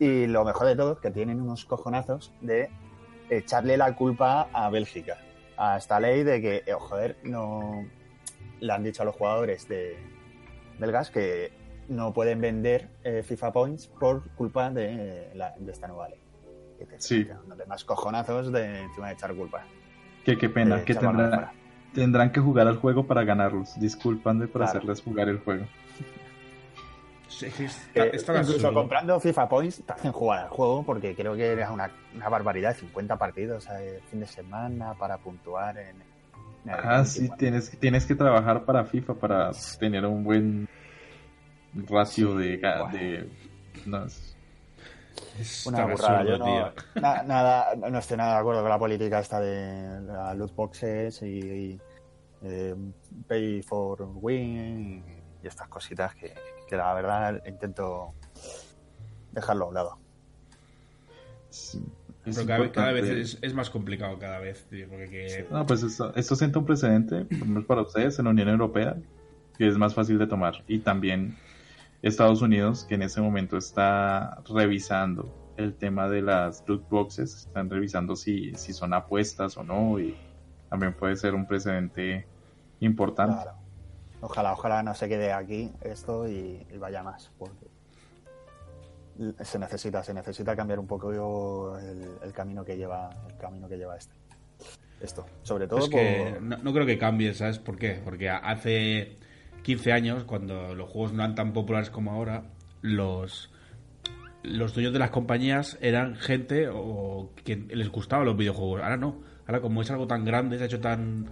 [SPEAKER 3] Y lo mejor de todo es que tienen unos cojonazos de echarle la culpa a Bélgica. A esta ley de que, eh, joder, no. Le han dicho a los jugadores de belgas que no pueden vender eh, FIFA Points por culpa de, la- de esta nueva ley. Y te-
[SPEAKER 2] Sí.
[SPEAKER 3] Te más cojonazos de encima de echar culpa.
[SPEAKER 2] Que qué pena, que
[SPEAKER 3] echar balón
[SPEAKER 2] tendrá-
[SPEAKER 3] fuera.
[SPEAKER 2] tendrán que jugar al juego para ganarlos. Disculpadme por
[SPEAKER 3] Claro.
[SPEAKER 2] hacerles jugar el juego.
[SPEAKER 1] Sí, sí, está,
[SPEAKER 3] Que
[SPEAKER 1] está
[SPEAKER 3] incluso comprando FIFA Points te hacen jugar al juego porque creo que era una, una barbaridad, 50 partidos el fin de semana para puntuar en...
[SPEAKER 2] Ah, sí,
[SPEAKER 3] 24.
[SPEAKER 2] tienes, tienes que trabajar para FIFA para tener un buen ratio de, no, es-
[SPEAKER 3] Una burrada. Yo no, na- nada, no estoy nada de acuerdo con la política esta de las loot boxes y, y, eh, pay for win y estas cositas que, que la verdad intento dejarlo a un lado.
[SPEAKER 2] Sí,
[SPEAKER 1] Pero cada, vez- cada vez
[SPEAKER 2] importante.
[SPEAKER 1] es, es más complicado cada vez, tío, porque que-
[SPEAKER 2] No, pues esto, esto sienta un precedente, por lo menos para ustedes en la Unión Europea, que es más fácil de tomar. Y también Estados Unidos, que en ese momento está revisando el tema de las loot boxes, están revisando si, si son apuestas o no, y también puede ser un precedente importante.
[SPEAKER 3] Claro. Ojalá, ojalá no se quede aquí esto y, y vaya más. Porque se necesita, se necesita cambiar un poco el, el camino que lleva, el camino que lleva este. Esto. Sobre todo
[SPEAKER 1] Es que no creo que cambie, ¿sabes por qué? Porque hace 15 años, cuando los juegos no eran tan populares como ahora, los, los dueños de las compañías eran gente o que les gustaban los videojuegos. Ahora no. Ahora como es algo tan grande, se ha hecho tan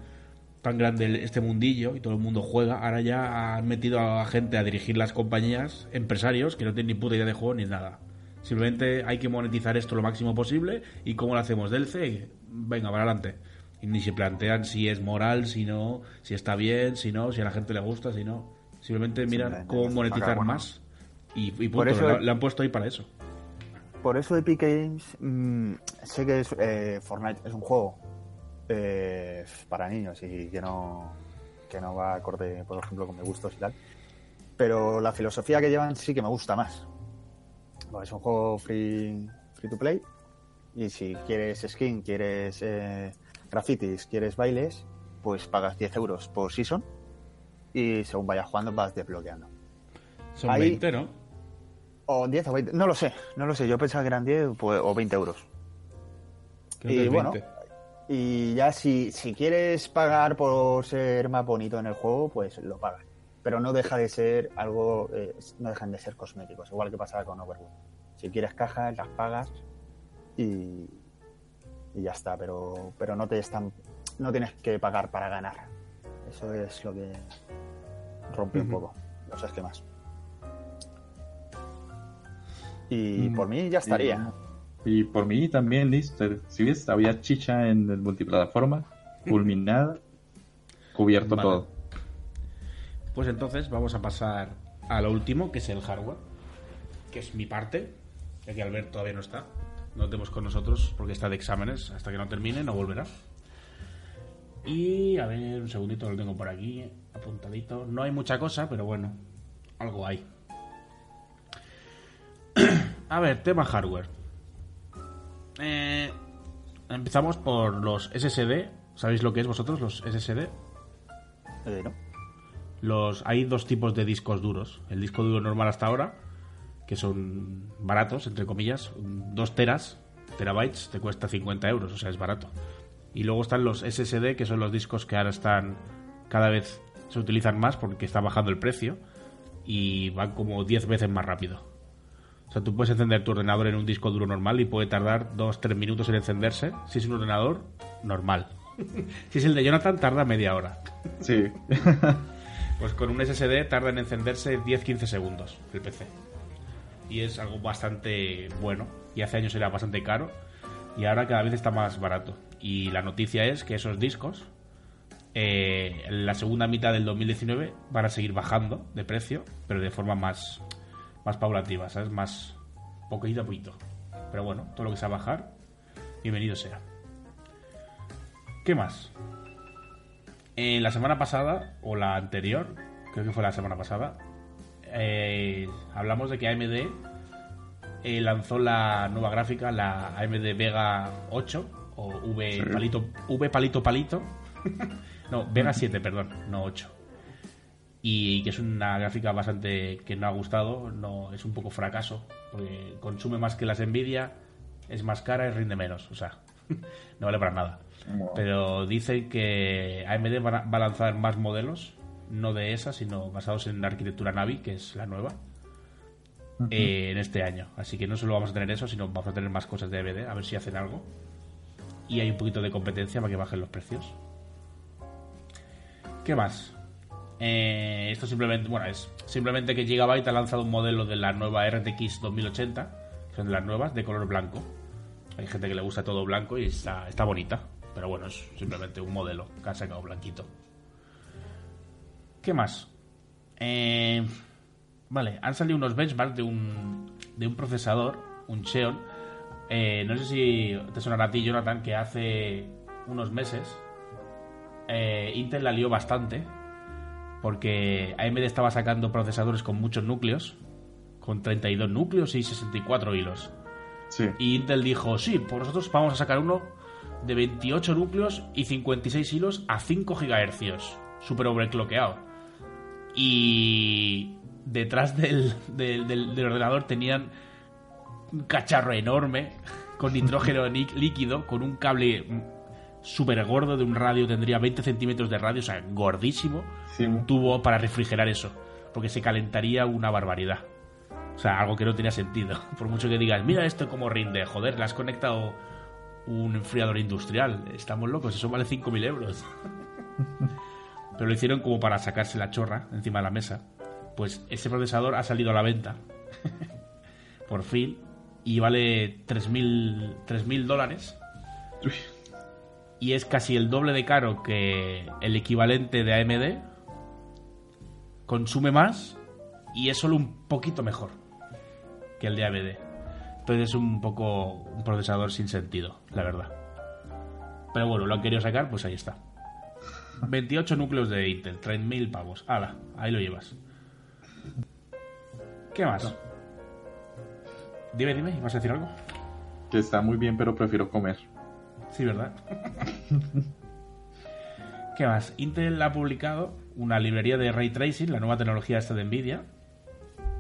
[SPEAKER 1] tan grande este mundillo y todo el mundo juega, ahora ya han metido a gente a dirigir las compañías, empresarios que no tienen ni puta idea de juego ni nada. Simplemente hay que monetizar esto lo máximo posible y cómo lo hacemos del C, venga, para adelante. Y ni se plantean si es moral, si no, si está bien, si no, si a la gente le gusta, si no. Simplemente miran
[SPEAKER 3] Simplemente
[SPEAKER 1] cómo monetizar
[SPEAKER 3] bueno.
[SPEAKER 1] más y, y
[SPEAKER 3] Por
[SPEAKER 1] punto.
[SPEAKER 3] eso-
[SPEAKER 1] Le, le han puesto ahí para eso.
[SPEAKER 3] Por eso Epic Games, mm, sé que es, eh, Fortnite es un juego eh, para niños y que no, que no va acorde, por ejemplo, con mis gustos y tal. Pero la filosofía que llevan sí que me gusta más. Bueno, es un juego free, free to play y si quieres skin, quieres eh, grafitis, quieres bailes, pues pagas 10 euros por season y según vayas jugando vas desbloqueando.
[SPEAKER 1] Son
[SPEAKER 3] Ahí-
[SPEAKER 1] 20, ¿no?
[SPEAKER 3] O 10 o 20, no lo sé, no lo sé. Yo pensaba que eran 10 pues, o 20 euros.
[SPEAKER 1] Creo que
[SPEAKER 3] Y bueno,
[SPEAKER 1] 20.
[SPEAKER 3] Y ya si, si quieres pagar por ser más bonito en el juego, pues lo pagas. Pero no deja de ser algo, eh, no dejan de ser cosméticos, igual que pasaba con Overwatch. Si quieres cajas, las pagas y, y ya está, pero, pero no te están, no tienes que pagar para ganar. Eso es lo que rompe un poco los esquemas. Y
[SPEAKER 2] Mm,
[SPEAKER 3] por mí ya estaría.
[SPEAKER 2] Y por mí también, listo. Si ves, había chicha en el multiplataforma, culminada, cubierto
[SPEAKER 1] Vale.
[SPEAKER 2] todo.
[SPEAKER 1] Pues entonces vamos a pasar a lo último, que es el hardware, que es mi parte, ya que Albert todavía no está. No tenemos con nosotros porque está de exámenes. Hasta que no termine, no volverá. Y a ver, un segundito, lo tengo por aquí, apuntadito. No hay mucha cosa, pero bueno, algo hay. a ver, tema hardware. Eh, empezamos por los SSD. ¿Sabéis lo que es vosotros, los SSD?
[SPEAKER 3] Eh, ¿no?
[SPEAKER 1] Los, hay dos tipos de discos duros. El disco duro normal hasta ahora, que son baratos, entre comillas, 2 teras, terabytes, te cuesta 50 euros, o sea, es barato. Y luego están los SSD, que son los discos que ahora están cada vez se utilizan más porque está bajando el precio y van como 10 veces más rápido. O sea, tú puedes encender tu ordenador en un disco duro normal y puede tardar 2-3 minutos en encenderse si es un ordenador normal. si es el de Jonathan, tarda media hora.
[SPEAKER 2] Sí.
[SPEAKER 1] Pues con un SSD tarda en encenderse 10-15 segundos el PC. Y es algo bastante bueno. Y hace años era bastante caro. Y ahora cada vez está más barato. Y la noticia es que esos discos, eh, en la segunda mitad del 2019, van a seguir bajando de precio, pero de forma más, más paulativa, ¿sabes? Más poquito a poquito. Pero bueno, todo lo que sea bajar, bienvenido sea. ¿Qué más? Eh, la semana pasada, o la anterior, creo que fue la semana pasada, eh, hablamos de que AMD eh, lanzó la nueva gráfica, la AMD Vega 8, o V
[SPEAKER 2] Sí.
[SPEAKER 1] palito, V palito palito. no, Vega 7, perdón, no 8. Y que es una gráfica bastante que no ha gustado, no es un poco fracaso, porque consume más que las Nvidia, es más cara y rinde menos, o sea, no vale para nada. Pero dicen que AMD va a lanzar más modelos, no de esa, sino basados en la arquitectura Navi, que es la nueva, eh, en este año. Así que no solo vamos a tener eso, sino vamos a tener más cosas de AMD, a ver si hacen algo. Y hay un poquito de competencia para que bajen los precios. ¿Qué más? Eh, esto simplemente, bueno, es simplemente que Gigabyte ha lanzado un modelo de la nueva RTX 2080, que son las nuevas, de color blanco. Hay gente que le gusta todo blanco y está, está bonita. Pero bueno, es simplemente un modelo que ha sacado blanquito. ¿Qué más? Eh, vale, han salido unos benchmarks de un, de un procesador, un Xeon. Eh, no sé si te sonará a ti, Jonathan, que hace unos meses eh, Intel la lió bastante porque AMD estaba sacando procesadores con muchos núcleos, con 32 núcleos y 64 hilos.
[SPEAKER 2] Sí.
[SPEAKER 1] Y Intel dijo, sí, pues nosotros vamos a sacar uno de 28 núcleos y 56 hilos a 5 GHz, super overclockeado. Y detrás del, del- del- del ordenador tenían un cacharro enorme con nitrógeno líquido, con un cable súper gordo de un radio, tendría 20 centímetros de radio, o sea, gordísimo,
[SPEAKER 2] Sí.
[SPEAKER 1] un tubo para refrigerar eso, porque se calentaría una barbaridad. O sea, algo que no tenía sentido. Por mucho que digas, mira esto cómo rinde, joder, le has conectado un enfriador industrial. Estamos locos, eso vale 5.000 euros. Pero lo hicieron como para sacarse la chorra encima de la mesa. Pues ese procesador ha salido a la venta. Por fin. Y vale 3.000 3.000 dólares. Y es casi el doble de caro que el equivalente de AMD. Consume más. Y es solo un poquito mejor que el de AMD. Entonces es un poco un procesador sin sentido, la verdad. Pero bueno, lo han querido sacar, pues ahí está. 28 núcleos de Intel, 3.000 pavos. Hala, ahí lo llevas. ¿Qué más? Dime, dime, ¿vas a decir algo?
[SPEAKER 2] Que está muy bien, pero prefiero comer.
[SPEAKER 1] Sí, ¿verdad? ¿Qué más? Intel ha publicado una librería de Ray Tracing, la nueva tecnología esta de Nvidia.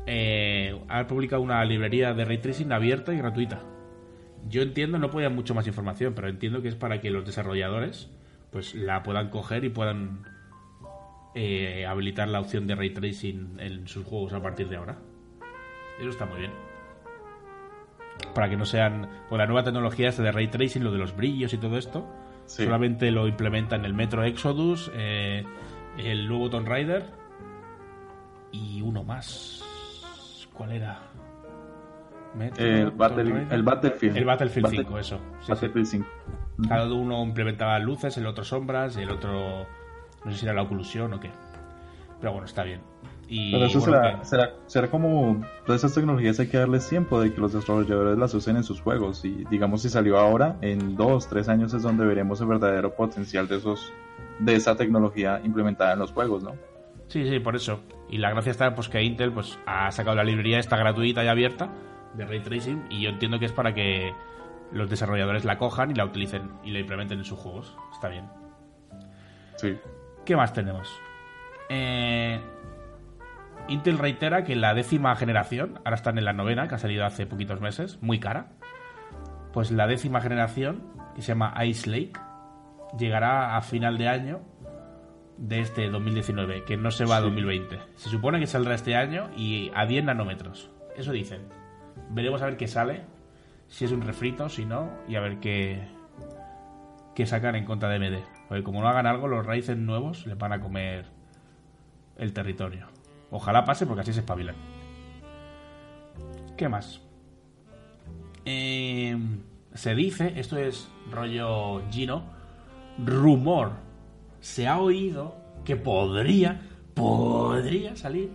[SPEAKER 1] Eh, ha publicado una librería de Ray Tracing abierta y gratuita. Yo entiendo, no podía mucho más información, pero entiendo que es para que los desarrolladores pues la puedan coger y puedan eh, habilitar la opción de Ray Tracing en sus juegos a partir de ahora. Eso está muy bien para que no sean. Pues la nueva tecnología esta de ray tracing, lo de los brillos y todo esto,
[SPEAKER 2] Sí.
[SPEAKER 1] solamente lo implementan el Metro Exodus, eh, el nuevo Tomb Raider y uno más. ¿Cuál era? Metro,
[SPEAKER 2] El, Battle- el Battlefield.
[SPEAKER 1] El Battlefield
[SPEAKER 2] Battle-
[SPEAKER 1] 5, eso. Sí.
[SPEAKER 2] Battlefield 5.
[SPEAKER 1] Cada uno implementaba luces, el otro sombras, el otro. No sé si era la oclusión o qué. Pero bueno, está bien. Y
[SPEAKER 2] Pero eso
[SPEAKER 1] bueno,
[SPEAKER 2] será,
[SPEAKER 1] que-
[SPEAKER 2] será, será como todas esas tecnologías hay que darles tiempo de que los desarrolladores las usen en sus juegos y digamos si salió ahora en dos tres años es donde veremos el verdadero potencial de esos de esa tecnología implementada en los juegos no
[SPEAKER 1] Sí, sí, por eso. Y la gracia está pues que Intel pues ha sacado la librería esta gratuita y abierta de Ray Tracing y yo entiendo que es para que los desarrolladores la cojan y la utilicen y la implementen en sus juegos. Está bien.
[SPEAKER 2] sí
[SPEAKER 1] ¿Qué más tenemos? Eh, Intel reitera que la décima generación, ahora están en la novena, que ha salido hace poquitos meses, muy cara. Pues la décima generación, que se llama Ice Lake, llegará a final de año de este 2019, que no se va a 2020. Se supone que saldrá este año y a 10 nanómetros. Eso dicen. Veremos a ver qué sale, si es un refrito, si no, y a ver qué, qué sacan en contra de AMD. Porque como no hagan algo, los Ryzen nuevos le van a comer el territorio. Ojalá pase porque así se espabilan. ¿Qué más? Eh, se dice, esto es rollo Gino, rumor. Se ha oído que podría, podría salir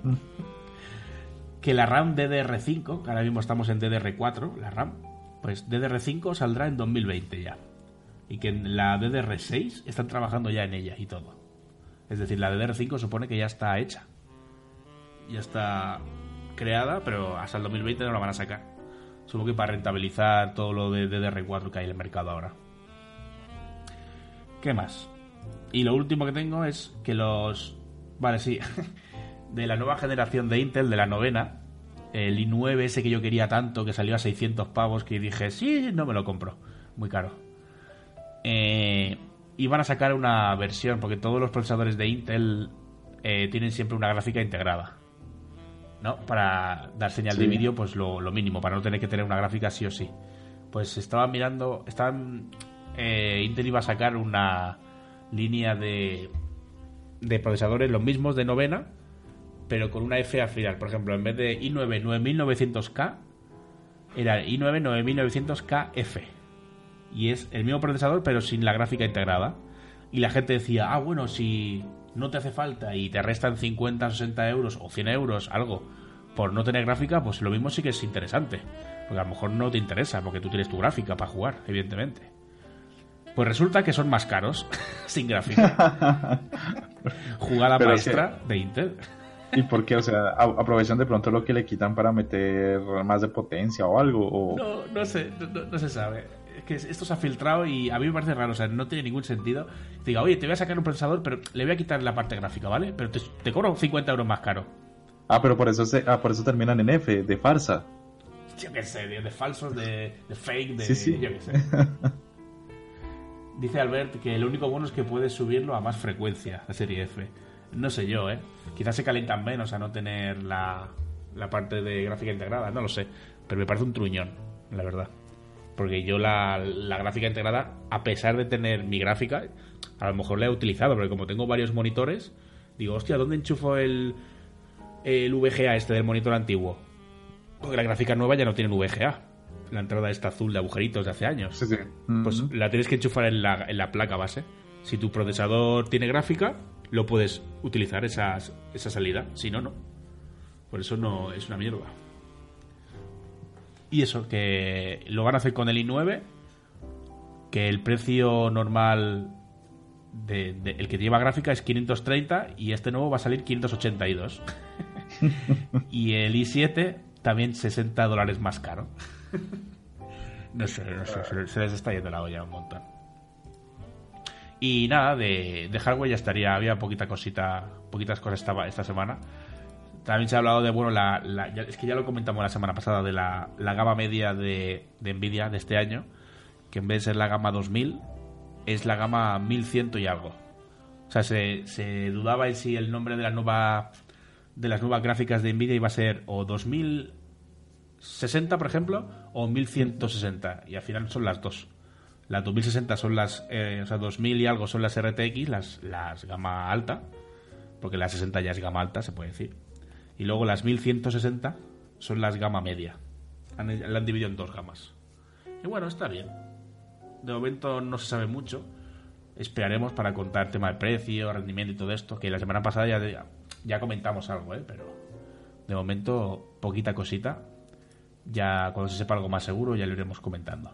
[SPEAKER 1] que la RAM DDR5, que ahora mismo estamos en DDR4, la RAM, pues DDR5 saldrá en 2020 ya. Y que en la DDR6 están trabajando ya en ella y todo. Es decir, la DDR5 supone que ya está hecha. Ya está creada, pero hasta el 2020 no la van a sacar. Supongo que para rentabilizar todo lo de DDR4 que hay en el mercado ahora. ¿Qué más? Y lo último que tengo es que los... Vale, sí. De la nueva generación de Intel, de la novena, el i9 ese que yo quería tanto, que salió a 600 pavos, que dije, sí, no me lo compro. Muy caro. Eh, iban a sacar una versión, porque todos los procesadores de Intel eh, tienen siempre una gráfica integrada. ¿No? Para dar señal de vídeo, pues lo, lo mínimo, para no tener que tener una gráfica sí o sí. Pues estaba mirando, estaban, eh, Intel iba a sacar una línea de, de procesadores, los mismos de novena, pero con una F al final. Por ejemplo, en vez de i9 9900K, era i9 9900KF. Y es el mismo procesador, pero sin la gráfica integrada. Y la gente decía, ah, bueno, si no te hace falta y te restan 50, 60 euros o 100 euros, algo, por no tener gráfica, pues lo mismo sí que es interesante. Porque a lo mejor no te interesa, porque tú tienes tu gráfica para jugar, evidentemente. Pues resulta que son más caros, sin gráfica. Jugada
[SPEAKER 2] Pero
[SPEAKER 1] maestra de Intel.
[SPEAKER 2] ¿Y por qué? O sea, aprovechan de pronto lo que le quitan para meter más de potencia o algo. O...
[SPEAKER 1] No, no sé, no- no se sabe. Es que esto se ha filtrado y a mí me parece raro, o sea, no tiene ningún sentido. Diga, oye, te voy a sacar un procesador, pero le voy a quitar la parte gráfica, ¿vale? Pero te, te cobro 50 euros más caro.
[SPEAKER 2] Ah, pero por eso, se, ah, por eso terminan en F, de farsa.
[SPEAKER 1] Yo qué sé, de, de falsos, de, de fake, de.
[SPEAKER 2] Sí, sí.
[SPEAKER 1] Yo qué sé. Dice Albert que lo único bueno es que puedes subirlo a más frecuencia, la serie F. No sé yo, ¿eh? Quizás se calientan menos a no tener la, la parte de gráfica integrada, no lo sé. Pero me parece un truñón, la verdad. Porque yo la, la gráfica integrada, a pesar de tener mi gráfica, a lo mejor la he utilizado, porque como tengo varios monitores, digo, hostia, ¿dónde enchufo el, el VGA este del monitor antiguo? Porque la gráfica nueva ya no tiene VGA. La entrada esta azul de agujeritos de hace años.
[SPEAKER 2] Sí, sí.
[SPEAKER 1] Pues la tienes que enchufar en la, en la placa base. Si tu procesador tiene gráfica, lo puedes utilizar esas- esa salida. Si no, no. Por eso no es una mierda. Y eso, que lo van a hacer con el i9. Que el precio normal de, de- el que lleva gráfica es 530 y este nuevo va a salir 582. y el i7 también 60 dólares más caro. No sé, no sé, se, les está yendo la olla un montón. Y nada, de, de hardware ya estaría, había poquita cosita, poquitas cosas esta, esta semana. También se ha hablado de, bueno, la, es que ya lo comentamos la semana pasada, de la, la gama media de, de Nvidia de este año, que en vez de ser la gama 2000, es la gama 1100 y algo. O sea, se, se dudaba en si el nombre de la nueva de las nuevas gráficas de Nvidia iba a ser o 2060, por ejemplo, o 1160. Y al final son las dos. Las 2060 son las, eh, o sea, 2000 y algo son las RTX, las, las gama alta, porque la 60 ya es gama alta, se puede decir. Y luego las 1160 son las gama media. La han dividido en dos gamas. Y bueno, está bien. De momento no se sabe mucho. Esperaremos para contar tema de precio, rendimiento y todo esto. Que la semana pasada ya, ya comentamos algo, ¿eh? Pero de momento, poquita cosita. Ya cuando se sepa algo más seguro, ya lo iremos comentando.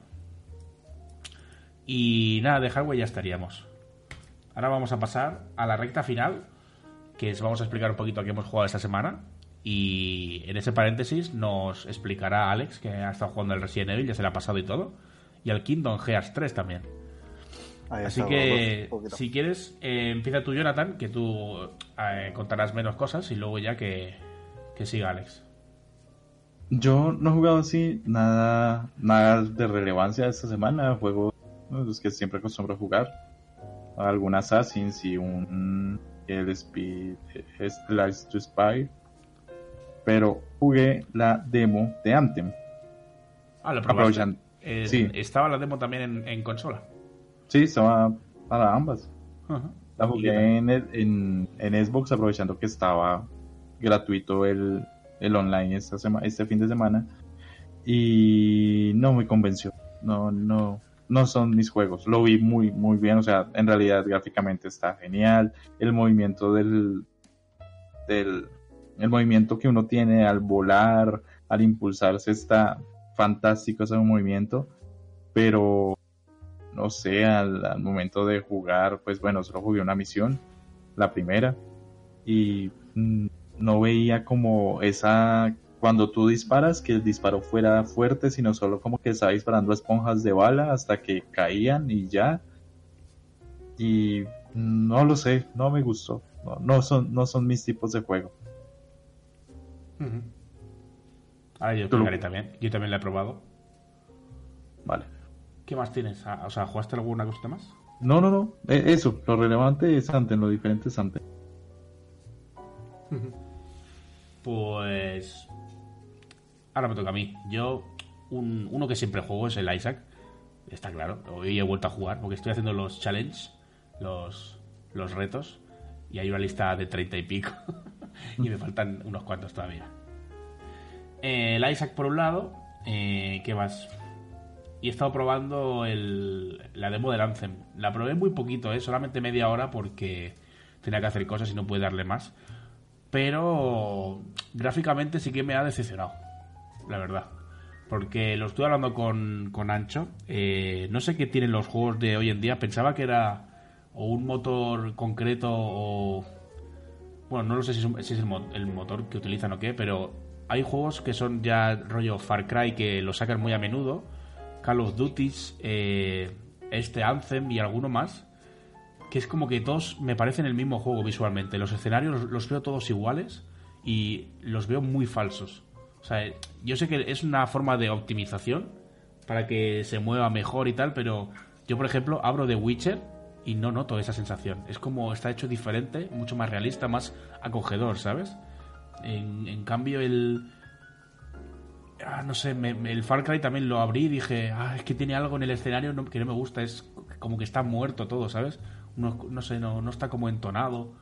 [SPEAKER 1] Y nada, de hardware ya estaríamos. Ahora vamos a pasar a la recta final, que es, vamos a explicar un poquito a qué hemos jugado esta semana. Y en ese paréntesis nos explicará Alex, que ha estado jugando el Resident Evil, ya se le ha pasado y todo. Y al Kingdom Hearts 3 también.
[SPEAKER 3] Ahí
[SPEAKER 1] Así
[SPEAKER 3] está,
[SPEAKER 1] que, si quieres, eh, empieza tú, Jonathan, que tú eh, contarás menos cosas y luego ya que, que siga Alex.
[SPEAKER 2] Yo no he jugado así nada, nada de relevancia esta semana. Juego ¿no? los que siempre acostumbro a jugar. Algún Assassin's y un el Speed to Spy. Pero jugué la demo de Anthem.
[SPEAKER 1] Ah, lo.
[SPEAKER 2] Aprovechan-
[SPEAKER 1] Eh,
[SPEAKER 2] sí.
[SPEAKER 1] Estaba la demo también en, en consola.
[SPEAKER 2] Sí, estaba para ambas. La
[SPEAKER 1] ¿Y qué
[SPEAKER 2] jugué en, el- en, en Xbox aprovechando que estaba gratuito el, el online esta sema- este fin de semana. Y no me convenció. No, no, no son mis juegos. Lo vi muy, muy bien. O sea, en realidad gráficamente está genial. El movimiento del, del, el movimiento que uno tiene al volar, al impulsarse está fantástico ese movimiento. Pero no sé, al, momento de jugar, pues bueno, solo jugué una misión, la primera, y mm, no veía como esa, cuando tú disparas, que el disparo fuera fuerte, sino solo como que estaba disparando esponjas de bala hasta que caían y ya. Y no lo sé, no me gustó. No son, no son mis tipos de juego.
[SPEAKER 1] Ahora yo
[SPEAKER 2] lo-
[SPEAKER 1] también. Yo también la he probado.
[SPEAKER 2] Vale.
[SPEAKER 1] ¿Qué más tienes? Ah, O sea, ¿jugaste alguna cosita más?
[SPEAKER 2] No, no, no. eh, Eso, lo relevante es antes, lo diferente es antes.
[SPEAKER 1] Pues. Ahora me toca a mí. Yo, un- uno que siempre juego es el Isaac. Está claro. Hoy he vuelto a jugar porque estoy haciendo los challenges, los, los retos. Y hay una lista de treinta y pico. y me faltan unos cuantos todavía. Eh, el Isaac por un lado. Eh, ¿Qué más? Y he estado probando el, la demo del Anthem. La probé muy poquito, ¿eh? solamente media hora porque tenía que hacer cosas y no pude darle más. pero gráficamente sí que me ha decepcionado, la verdad. Porque lo estuve hablando con, con Ancho. eh, no sé qué tienen los juegos de hoy en día. Pensaba que era o un motor concreto o... Bueno, no lo sé si es, el motor que utilizan o qué, pero hay juegos que son ya rollo Far Cry que lo sacan muy a menudo. Call of Duty, eh, este Anthem y alguno más que es como que todos me parecen el mismo juego visualmente. Los escenarios los, los veo todos iguales y los veo muy falsos. O sea, yo sé que es una forma de optimización para que se mueva mejor y tal, pero yo, por ejemplo, abro The Witcher y no noto esa sensación. Es como está hecho diferente, mucho más realista, más acogedor, ¿sabes? En, cambio, el. Ah, no sé, me- el Far Cry también lo abrí y dije, ah, es que tiene algo en el escenario que no me gusta, es como que está muerto todo, ¿sabes? No, no sé, no, no está como entonado.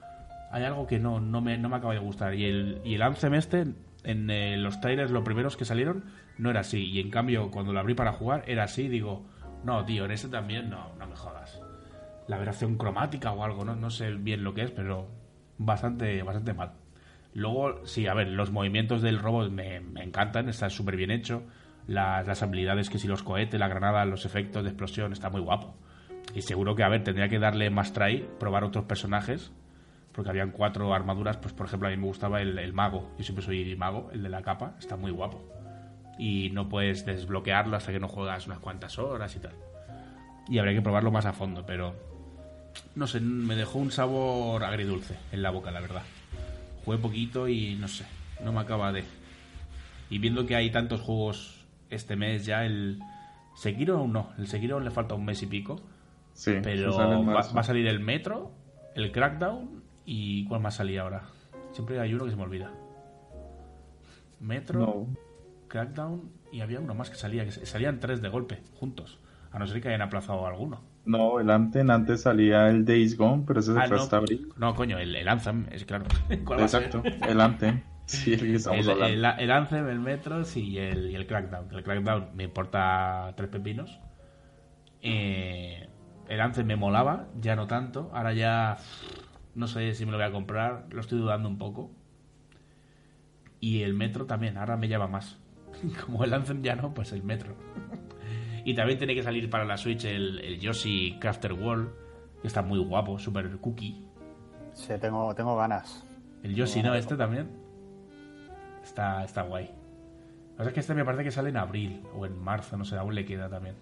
[SPEAKER 1] Hay algo que no, no, me, no me acaba de gustar. Y el, y el Anthem este, en eh, los trailers, los primeros que salieron, no era así. Y en cambio, cuando lo abrí para jugar, era así. Digo, no, tío, en este también no, no me jodas. La aberración cromática o algo, ¿no? No sé bien lo que es, pero bastante, bastante mal. Luego, sí, a ver, los movimientos del robot me, me encantan, está súper bien hecho. Las, las habilidades que si los cohetes, la granada, los efectos de explosión, está muy guapo. Y seguro que, a ver, tendría que darle más try, probar otros personajes, porque habían cuatro armaduras, pues por ejemplo a mí me gustaba el, el mago, yo siempre soy mago, el de la capa, está muy guapo. Y no puedes desbloquearlo hasta que no juegas unas cuantas horas y tal. Y habría que probarlo más a fondo, pero no sé, me dejó un sabor agridulce en la boca, la verdad. Jugué poquito y no sé, no me acaba de... Y viendo que hay tantos juegos este mes ya, el Sekiro aún no, el Sekiro le falta un mes y pico,
[SPEAKER 2] Sí,
[SPEAKER 1] pero va, a salir el Metro, el Crackdown y ¿cuál más salía ahora? Siempre hay uno que se me olvida. Metro,
[SPEAKER 2] No.
[SPEAKER 1] Crackdown y había uno más que salía, que salían tres de golpe, juntos. A no ser que hayan aplazado alguno.
[SPEAKER 2] No, el Anthem antes salía el Days Gone, pero ese se
[SPEAKER 1] Ah,
[SPEAKER 2] fue
[SPEAKER 1] no,
[SPEAKER 2] hasta abril.
[SPEAKER 1] no, coño, el, el Anthem, es claro.
[SPEAKER 2] Exacto, el Anthem. Sí, el que estamos
[SPEAKER 1] El,
[SPEAKER 2] hablando.
[SPEAKER 1] el, el Anthem, el Metro sí, y el, y el Crackdown. El Crackdown me importa tres pepinos. Eh, el Anthem me molaba, ya no tanto. Ahora ya no sé si me lo voy a comprar, lo estoy dudando un poco. Y el Metro también, ahora me llama más. Como el Anthem ya no, pues el Metro. Y también tiene que salir para la Switch el, el Yoshi Crafter World, que está muy guapo, super cookie.
[SPEAKER 3] Sí, tengo, tengo ganas.
[SPEAKER 1] El Yoshi, ¿no? Este también. Está, está guay. Lo que pasa es que este me parece que sale en abril o en marzo, no sé, aún le queda también.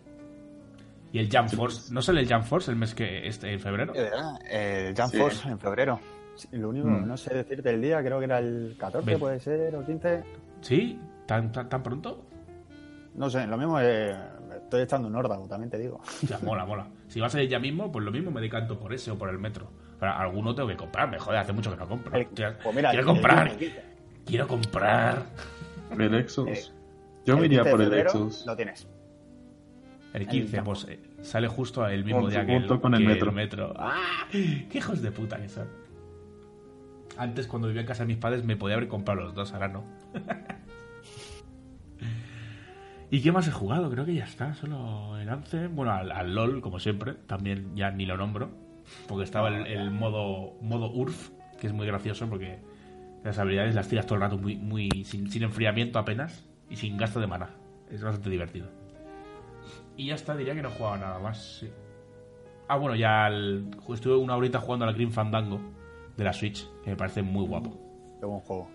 [SPEAKER 1] Y el Jump Force, ¿no sale el Jump Force el mes que este en febrero?
[SPEAKER 3] Verdad, el Jump
[SPEAKER 2] Sí.
[SPEAKER 3] Force en febrero. Lo único,
[SPEAKER 2] Mm.
[SPEAKER 3] no sé decirte el día, creo que era el 14,
[SPEAKER 1] Ven.
[SPEAKER 3] puede ser, o 15.
[SPEAKER 1] ¿Sí? ¿Tan, tan, tan pronto?
[SPEAKER 3] No sé, lo mismo eh, estoy echando un órdago, también te digo.
[SPEAKER 1] Ya, mola, mola. Si va a salir ya mismo, pues lo mismo me decanto por ese o por el metro. Pero alguno tengo que comprarme, joder, hace mucho que no compro.
[SPEAKER 3] El-
[SPEAKER 1] Quiero,
[SPEAKER 3] pues mira,
[SPEAKER 1] quiero
[SPEAKER 3] el-
[SPEAKER 1] comprar,
[SPEAKER 3] el 15.
[SPEAKER 1] quiero comprar.
[SPEAKER 2] El Exos.
[SPEAKER 3] Eh,
[SPEAKER 2] Yo me iría
[SPEAKER 3] 15 de
[SPEAKER 2] por el Exos.
[SPEAKER 3] Lo tienes.
[SPEAKER 1] El 15,
[SPEAKER 3] Jump
[SPEAKER 1] pues eh, sale justo el mismo
[SPEAKER 2] Junto-
[SPEAKER 1] día que, el,
[SPEAKER 2] con el
[SPEAKER 1] que
[SPEAKER 2] metro.
[SPEAKER 1] ¡Ah! ¡Qué hijos de puta que son! Antes, cuando vivía en casa de mis padres, me podía haber comprado los dos, ahora no. ¿Y qué más he jugado? Creo que ya está, solo el Anthem. Bueno, al, al LOL, como siempre, también ya ni lo nombro. Porque estaba el, el modo, modo URF, que es muy gracioso porque las habilidades las tiras todo el rato muy, muy sin, sin enfriamiento apenas y sin gasto de mana. Es bastante divertido. Y ya está, diría que no jugaba nada más, sí. Ah, bueno, ya el- estuve una horita jugando al Green Fandango de la Switch, que me parece muy guapo.
[SPEAKER 3] Qué buen juego.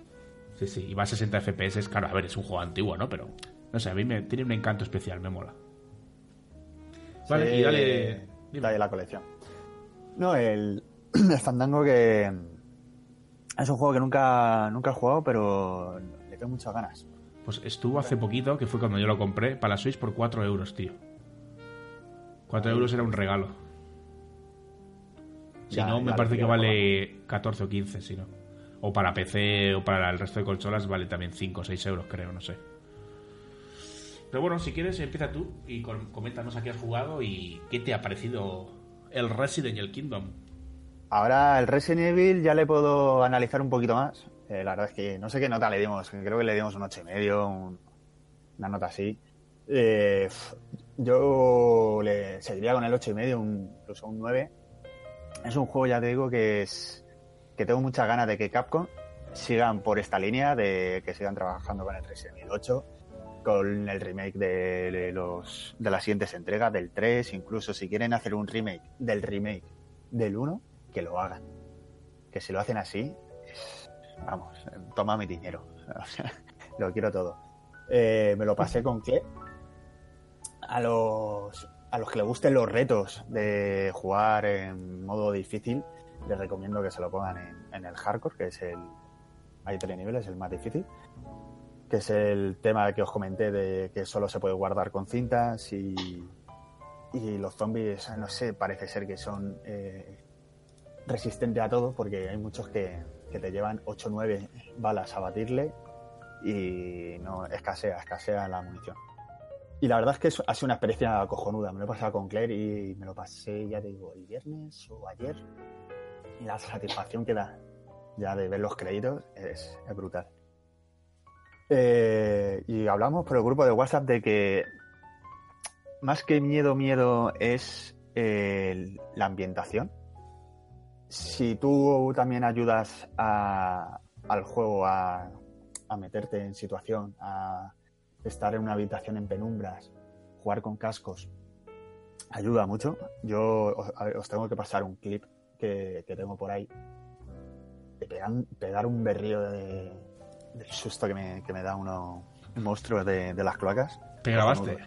[SPEAKER 1] Sí, sí, y va a 60 FPS, claro, a ver, es un juego antiguo, ¿no? Pero, no sé, a mí me, tiene un encanto especial, me mola. Vale,
[SPEAKER 3] Sí,
[SPEAKER 1] y dale... dime.
[SPEAKER 3] Dale la colección. No, el, el Fandango que es un juego que nunca, nunca he jugado, pero le tengo muchas ganas.
[SPEAKER 1] Pues estuvo hace poquito, que fue cuando yo lo compré, para la Switch por 4 euros, tío. 4 euros era un regalo. Si
[SPEAKER 3] Ya,
[SPEAKER 1] no, me parece que vale 14 o 15, si no. O para PC o para el resto de consolas vale también 5 o 6 euros, creo, no sé. Pero bueno, si quieres, empieza tú y com- coméntanos a qué has jugado y qué te ha parecido el Resident el Kingdom.
[SPEAKER 3] Ahora el Resident Evil ya le puedo analizar un poquito más. Eh, la verdad es que no sé qué nota le dimos, creo que le dimos un ocho y medio, un- una nota así. Eh, yo le seguiría con el ocho y medio, un- incluso un 9. Es un juego, ya te digo, que es que tengo muchas ganas de que Capcom sigan por esta línea, de que sigan trabajando con el Resident Evil 8, con el remake de, los de las siguientes entregas, del 3, incluso si quieren hacer un remake del remake del 1, que lo hagan. Que si lo hacen así, es- vamos, toma mi dinero. Lo quiero todo. Eh, me lo pasé con Claire. A los, a los que les gusten los retos de jugar en modo difícil, les recomiendo que se lo pongan en, en el hardcore, que es el. Hay tres niveles, el más difícil. Que es el tema que os comenté de que solo se puede guardar con cintas y. Y los zombies, no sé, parece ser que son eh, resistentes a todo, porque hay muchos que, que te llevan 8 o 9 balas a batirle y no escasea, escasea la munición. Y la verdad es que ha sido una experiencia cojonuda. Me lo he pasado con Claire y me lo pasé, ya te digo, el viernes o ayer. Y la satisfacción que da ya de ver los créditos es, es brutal. Eh, y hablamos por el grupo de WhatsApp de que más que miedo, miedo es la ambientación. Si tú también ayudas a- al juego a, meterte en situación, a estar en una habitación en penumbras, jugar con cascos, ayuda mucho. Yo os, tengo que pasar un clip que, tengo por ahí de pegan- pegar un berrío de, del susto que me, que me da uno, un monstruo de, de las cloacas.
[SPEAKER 1] ¿Te grabaste?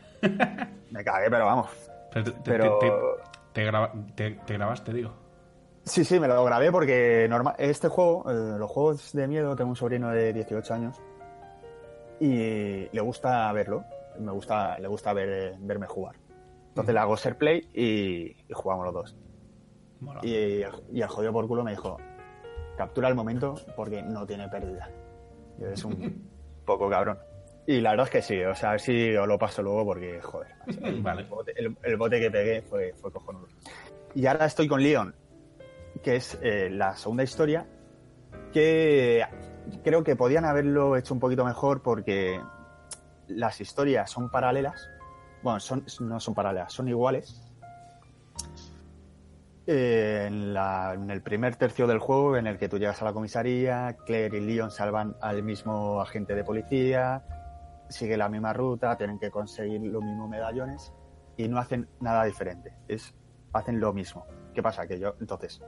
[SPEAKER 3] Me cagué, pero vamos.
[SPEAKER 1] Pero te,
[SPEAKER 3] Pero-
[SPEAKER 1] te- te graba- te- te grabaste, digo.
[SPEAKER 3] Sí, sí, me lo grabé porque normal, este juego, eh, los juegos de miedo, tengo un sobrino de 18 años y le gusta verlo, me gusta, le gusta ver, verme jugar. Entonces le hago ser play y, y jugamos los dos.
[SPEAKER 1] Mola.
[SPEAKER 3] Y, y el jodido por culo me dijo, captura el momento porque no tiene pérdida. Es un poco cabrón. Y la verdad es que sí, o sea, a ver si os lo paso luego porque, joder, macho,
[SPEAKER 1] Vale.
[SPEAKER 3] el, bote, el- el bote que pegué fue, fue cojonudo. Y ahora estoy con Leon, que es eh, la segunda historia, que creo que podían haberlo hecho un poquito mejor porque las historias son paralelas. Bueno, son, no son paralelas, son iguales. Eh, en, el primer tercio del juego, en el que tú llegas a la comisaría, Claire y Leon salvan al mismo agente de policía, sigue la misma ruta, tienen que conseguir los mismos medallones y no hacen nada diferente. Es, hacen lo mismo. ¿Qué pasa? Que yo, entonces,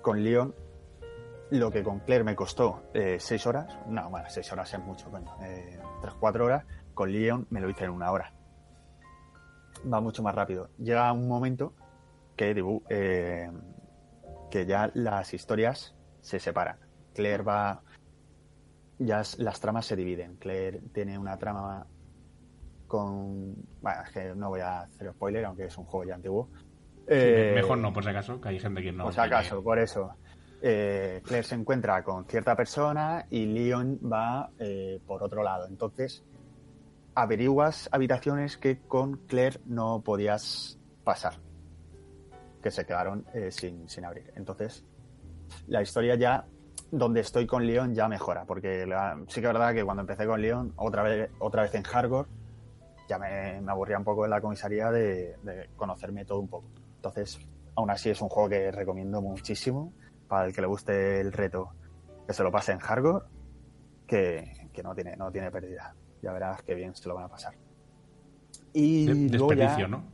[SPEAKER 3] con Leon, lo que con Claire me costó eh, seis horas, no, bueno, seis horas es mucho, coño, eh, tres, cuatro horas, con Leon me lo hice en una hora. Va mucho más rápido. Llega un momento que, dibu- eh, que ya las historias se separan. Claire va. Ya las tramas se dividen. Claire tiene una trama con. Bueno, es que no voy a hacer spoiler, aunque es un juego ya antiguo. Eh,
[SPEAKER 1] Mejor no, por si acaso, que hay gente que no.
[SPEAKER 3] por si acaso, por eso. Eh, Claire se encuentra con cierta persona y Leon va eh, por otro lado. Entonces, averiguas habitaciones que con Claire no podías pasar. Que se quedaron eh, sin, sin abrir. Entonces, la historia ya, donde estoy con Leon, ya mejora. Porque la- sí que es verdad que cuando empecé con Leon, otra vez, otra vez en hardcore, ya me, me aburría un poco en la comisaría de, de conocerme todo un poco. Entonces, aún así es un juego que recomiendo muchísimo para el que le guste el reto, que se lo pase en hardcore, que, que no tiene no tiene pérdida. Ya verás qué bien se lo van a pasar. Y
[SPEAKER 1] De-
[SPEAKER 3] luego ya-
[SPEAKER 1] desperdicio, ¿no?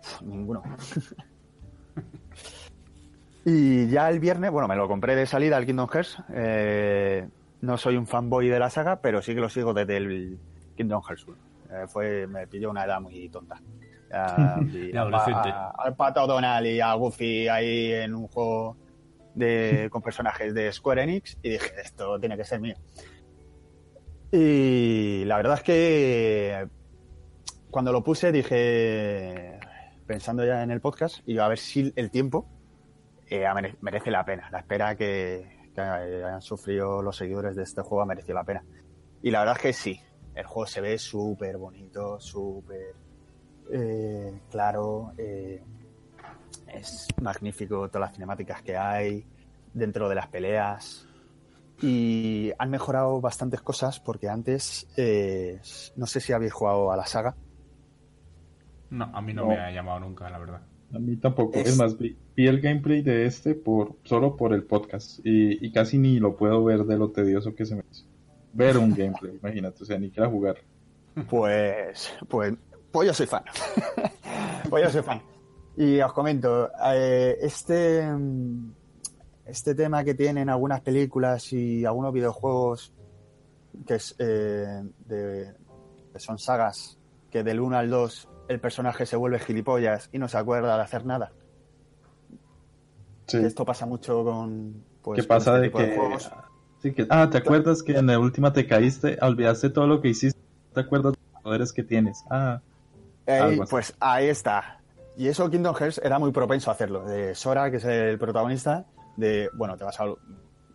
[SPEAKER 3] Pff, Ninguno. y ya el viernes, bueno, me lo compré de salida al Kingdom Hearts. Eh, no soy un fanboy de la saga, pero sí que lo sigo desde el Kingdom Hearts 1. Eh, fue, me pilló una edad muy tonta. A- Al Pato Donald y a Goofy ahí en un juego de, con personajes de Square Enix y dije, esto tiene que ser mío. Y la verdad es que cuando lo puse dije, pensando ya en el podcast, y a ver si el tiempo eh, merece la pena. La espera que, que hayan sufrido los seguidores de este juego ha merecido la pena. Y la verdad es que sí, el juego se ve súper bonito, súper eh, claro, eh, es magnífico todas las cinemáticas que hay dentro de las peleas. Y han mejorado bastantes cosas porque antes, eh, no sé si habéis jugado a la saga,
[SPEAKER 1] No, a mí no,
[SPEAKER 3] No.
[SPEAKER 1] me ha llamado nunca, la verdad.
[SPEAKER 2] A mí tampoco.
[SPEAKER 3] Es-
[SPEAKER 2] Es, más, vi, vi el gameplay de este por solo por el podcast y, y casi ni lo puedo ver de lo tedioso que se me hizo. Ver un gameplay, imagínate, o sea, ni quiera jugar.
[SPEAKER 3] Pues, pues, pues yo soy fan. pues yo soy fan. Y os comento, eh, este, este tema que tienen algunas películas y algunos videojuegos que, es, eh, de, que son sagas, que del 1 al 2 el personaje se vuelve gilipollas y no se acuerda de hacer nada.
[SPEAKER 2] Sí.
[SPEAKER 3] Esto pasa mucho con... Pues,
[SPEAKER 2] ¿Qué
[SPEAKER 3] con
[SPEAKER 2] pasa
[SPEAKER 3] este
[SPEAKER 2] de que,
[SPEAKER 3] juegos.
[SPEAKER 2] sí, que... Ah, ¿te acuerdas que en la última te caíste? Olvidaste todo lo que hiciste. ¿Te acuerdas de los poderes que tienes? Ah,
[SPEAKER 3] Ey, pues ahí está. Y eso Kingdom Hearts era muy propenso a hacerlo. De Sora, que es el protagonista, de, bueno, te vas a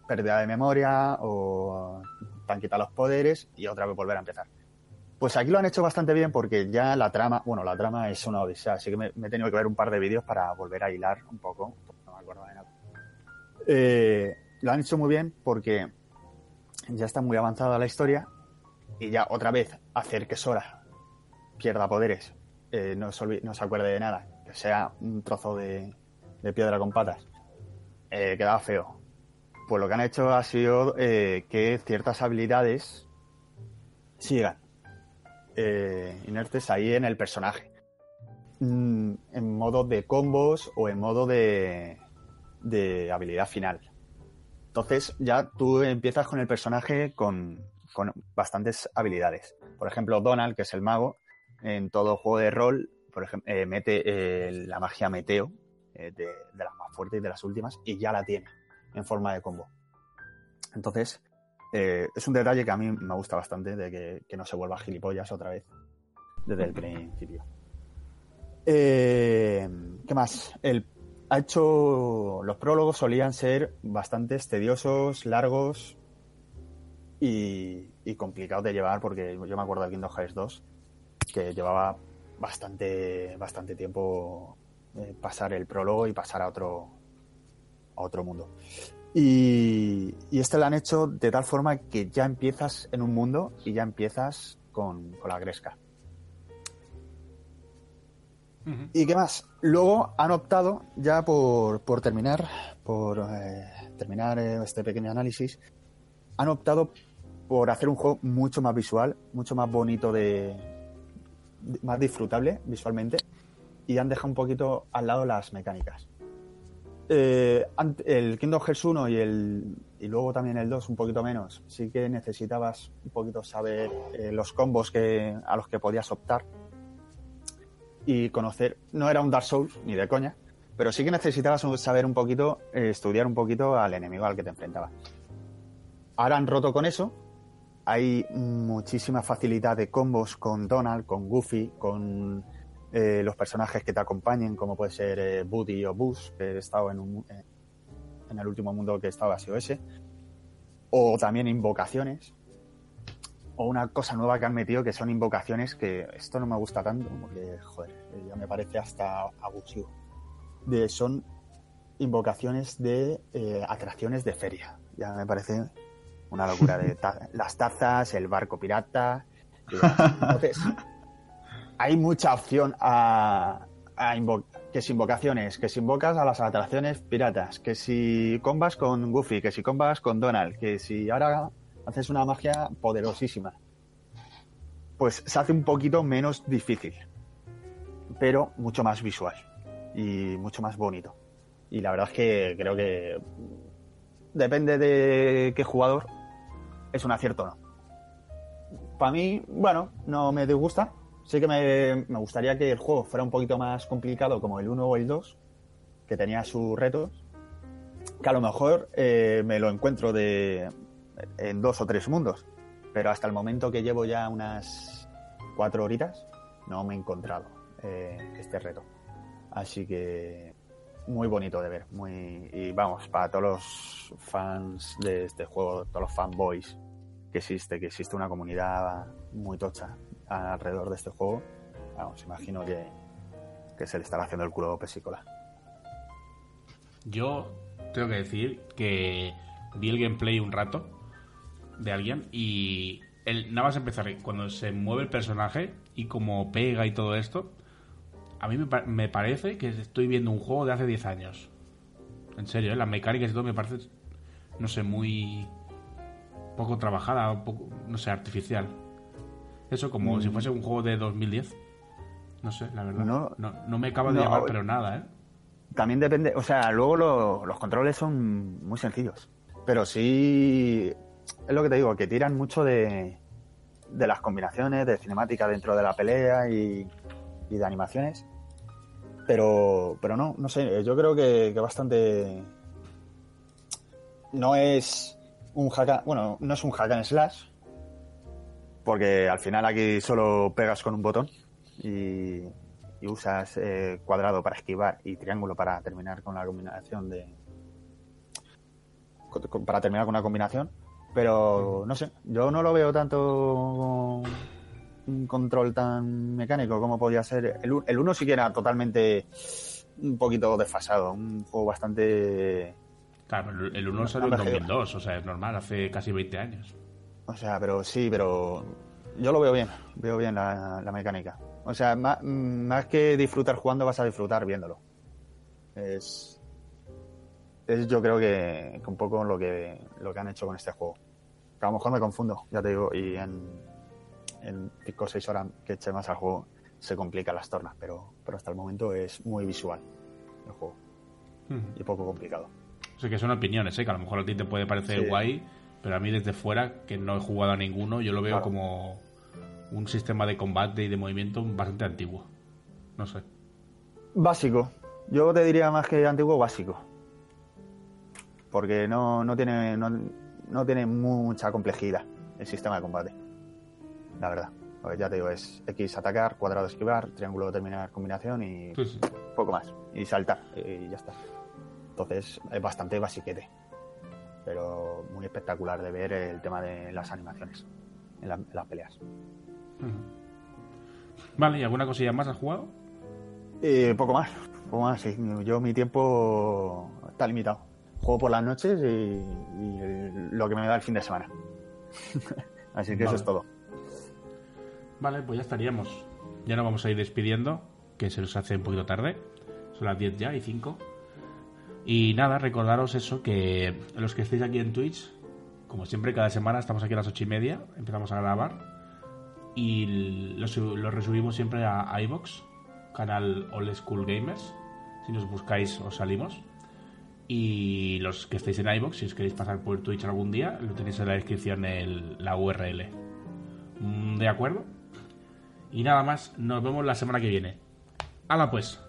[SPEAKER 3] pérdida de memoria o te han quitado los poderes y otra vez volver a empezar. Pues aquí lo han hecho bastante bien porque ya la trama, bueno, la trama es una odisea, así que me, he tenido que ver un par de vídeos para volver a hilar un poco. No me acuerdo de nada. Eh, lo han hecho muy bien porque ya está muy avanzada la historia y ya otra vez hacer que Sora pierda poderes, eh, no, se acuerde de nada, que sea un trozo de, piedra con patas, eh, quedaba feo. Pues lo que han hecho ha sido que ciertas habilidades sigan eh, inertes ahí en el personaje. Mm, en modo de combos o en modo de, de habilidad final. Entonces ya tú empiezas con el personaje con, con bastantes habilidades. Por ejemplo, Donald, que es el mago, en todo juego de rol, por ejemplo, eh, mete eh, la magia meteo, de, de las más fuertes y de las últimas, y ya la tiene en forma de combo. Entonces, eh, es un detalle que a mí me gusta bastante, de que, que no se vuelva gilipollas otra vez desde el principio. Eh, ¿Qué más? El, ha hecho. Los prólogos solían ser bastante tediosos, largos y, y complicados de llevar, porque yo me acuerdo de Kingdom Hearts 2 que llevaba bastante, bastante tiempo eh, pasar el prólogo y pasar a otro, a otro mundo. Y, y este lo han hecho de tal forma que ya empiezas en un mundo y ya empiezas con, con la gresca. ¿Y qué más? Luego han optado, ya por, por terminar, por eh, terminar eh, este pequeño análisis, han optado por hacer un juego mucho más visual, mucho más bonito de, de- más disfrutable visualmente y han dejado un poquito al lado las mecánicas. Eh, el Kingdom Hearts 1 y, el, y luego también el 2 un poquito menos, sí que necesitabas un poquito saber eh, los combos que, a los que podías optar. Y conocer, no era un Dark Souls ni de coña, pero sí que necesitabas saber un poquito, eh, estudiar un poquito al enemigo al que te enfrentabas. Ahora han roto con eso, hay muchísima facilidad de combos con Donald, con Goofy, con eh, los personajes que te acompañen, como puede ser eh, Buddy o Buzz, que he estado en, un, eh, en el último mundo que estaba ha sido ese, o también invocaciones, o una cosa nueva que han metido que son invocaciones que esto no me gusta tanto, porque, joder, eh, ya me parece hasta abusivo. De, son invocaciones de eh, atracciones de feria. Ya me parece una locura de ta- las tazas, el barco pirata. Entonces, hay mucha opción a, a que si invocaciones, que si invocas a las atracciones piratas, que si combas con Goofy, que si combas con Donald, que si ahora haces una magia poderosísima. Pues se hace un poquito menos difícil, pero mucho más visual y mucho más bonito. Y la verdad es que creo que depende de qué jugador es un acierto o no. Para mí, bueno, no me disgusta. Sí que me, me gustaría que el juego fuera un poquito más complicado como el 1 o el 2, que tenía sus retos, que a lo mejor eh, me lo encuentro de, en dos o tres mundos. Pero hasta el momento que llevo ya unas cuatro horitas, no me he encontrado eh, este reto. Así que muy bonito de ver. Muy, y vamos, para todos los fans de este juego, todos los fanboys que existe, que existe una comunidad muy tocha alrededor de este juego, vamos, imagino que, que se le estará haciendo el culo pesícola.
[SPEAKER 1] Yo tengo que decir que vi el gameplay un rato de alguien y el, nada más empezar, cuando se mueve el personaje y como pega y todo esto, a mí me, pa- me parece que estoy viendo un juego de hace 10 años. En serio, ¿eh? las mecánicas y todo me parece, no sé, muy poco trabajada, poco, no sé, artificial. Eso como si fuese un juego de 2010. No sé, la verdad. No,
[SPEAKER 3] No.
[SPEAKER 1] no, me acaba de
[SPEAKER 3] No,
[SPEAKER 1] llamar, pero nada, ¿eh?
[SPEAKER 3] También depende, o sea, luego lo- los controles son muy sencillos. Pero sí, es lo que te digo, que tiran mucho de, de las combinaciones, de cinemática dentro de la pelea y, y de animaciones. Pero, pero no, no sé, yo creo que, que bastante... No es un hack, bueno, no es un hack and slash, porque al final aquí solo pegas con un botón y, y usas eh, cuadrado para esquivar y triángulo para terminar con la combinación de para terminar con una combinación pero no sé yo no lo veo tanto un control tan mecánico como podía ser el, el 1 sí que era totalmente un poquito desfasado un juego bastante
[SPEAKER 1] Claro, pero el 1 salió en
[SPEAKER 3] No me jodas.
[SPEAKER 1] 2002, o sea, es normal, hace casi 20 años.
[SPEAKER 3] O sea, pero sí, pero yo lo veo bien, veo bien la, la mecánica. O sea, más, más que disfrutar jugando, vas a disfrutar viéndolo. Es, es yo creo que, que un poco lo que, lo que han hecho con este juego. Que a lo mejor me confundo, ya te digo, y en, en 5 o 6 horas que eche más al juego se complican las tornas, pero, pero hasta el momento es muy visual el juego y poco complicado.
[SPEAKER 1] O sea, que son opiniones, ¿eh? Que a lo mejor a ti te puede parecer
[SPEAKER 3] Sí.
[SPEAKER 1] guay, pero a mí desde fuera, que no he jugado a ninguno, yo lo veo
[SPEAKER 3] Claro.
[SPEAKER 1] como un sistema de combate y de movimiento bastante antiguo. No sé.
[SPEAKER 3] Básico. Yo te diría más que antiguo básico. Porque no, no tiene no, no tiene mucha complejidad el sistema de combate. La verdad. Porque ya te digo, es X atacar, cuadrado esquivar, triángulo terminar combinación y
[SPEAKER 1] Sí, sí.
[SPEAKER 3] poco más. Y saltar y ya está. Entonces es bastante basiquete. Pero muy espectacular de ver el tema de las animaciones en, la- en las peleas.
[SPEAKER 1] Vale, ¿y alguna cosilla más has jugado?
[SPEAKER 3] Eh, poco más, poco más, sí. Yo mi tiempo está limitado. Juego por las noches y, y el- lo que me da el fin de semana. Así que eso es todo.
[SPEAKER 1] Vale, pues ya estaríamos. Ya nos vamos a ir despidiendo, que se nos hace un poquito tarde. Son las 10 ya y 5. Y nada, recordaros eso, que los que estéis aquí en Twitch, como siempre, cada semana estamos aquí a las 8 y media, empezamos a grabar. Y lo, lo resubimos siempre a iBox, canal Old School Gamers. Si nos buscáis, os salimos. Y los que estéis en iBox, si os queréis pasar por Twitch algún día, lo tenéis en la descripción el- la URL. Mm, ¿De acuerdo? Y nada más, nos vemos la semana que viene. ¡Hala pues!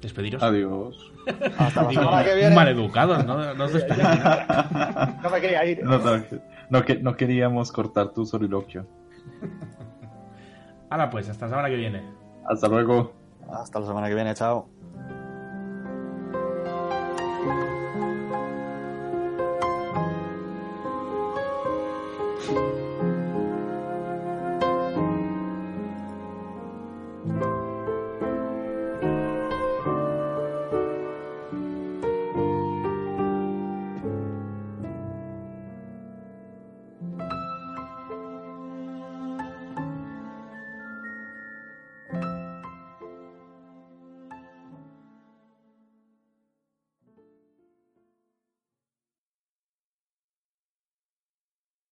[SPEAKER 1] Despediros.
[SPEAKER 2] Adiós.
[SPEAKER 3] Hasta la semana que viene.
[SPEAKER 1] maleducados, ¿no? No os despedís.
[SPEAKER 3] No me quería ir.
[SPEAKER 2] No, no, no que- no queríamos cortar tu soliloquio.
[SPEAKER 1] ¡Hala pues! Hasta la semana que viene.
[SPEAKER 2] Hasta luego.
[SPEAKER 3] Hasta la semana que viene, chao.
[SPEAKER 4] Thank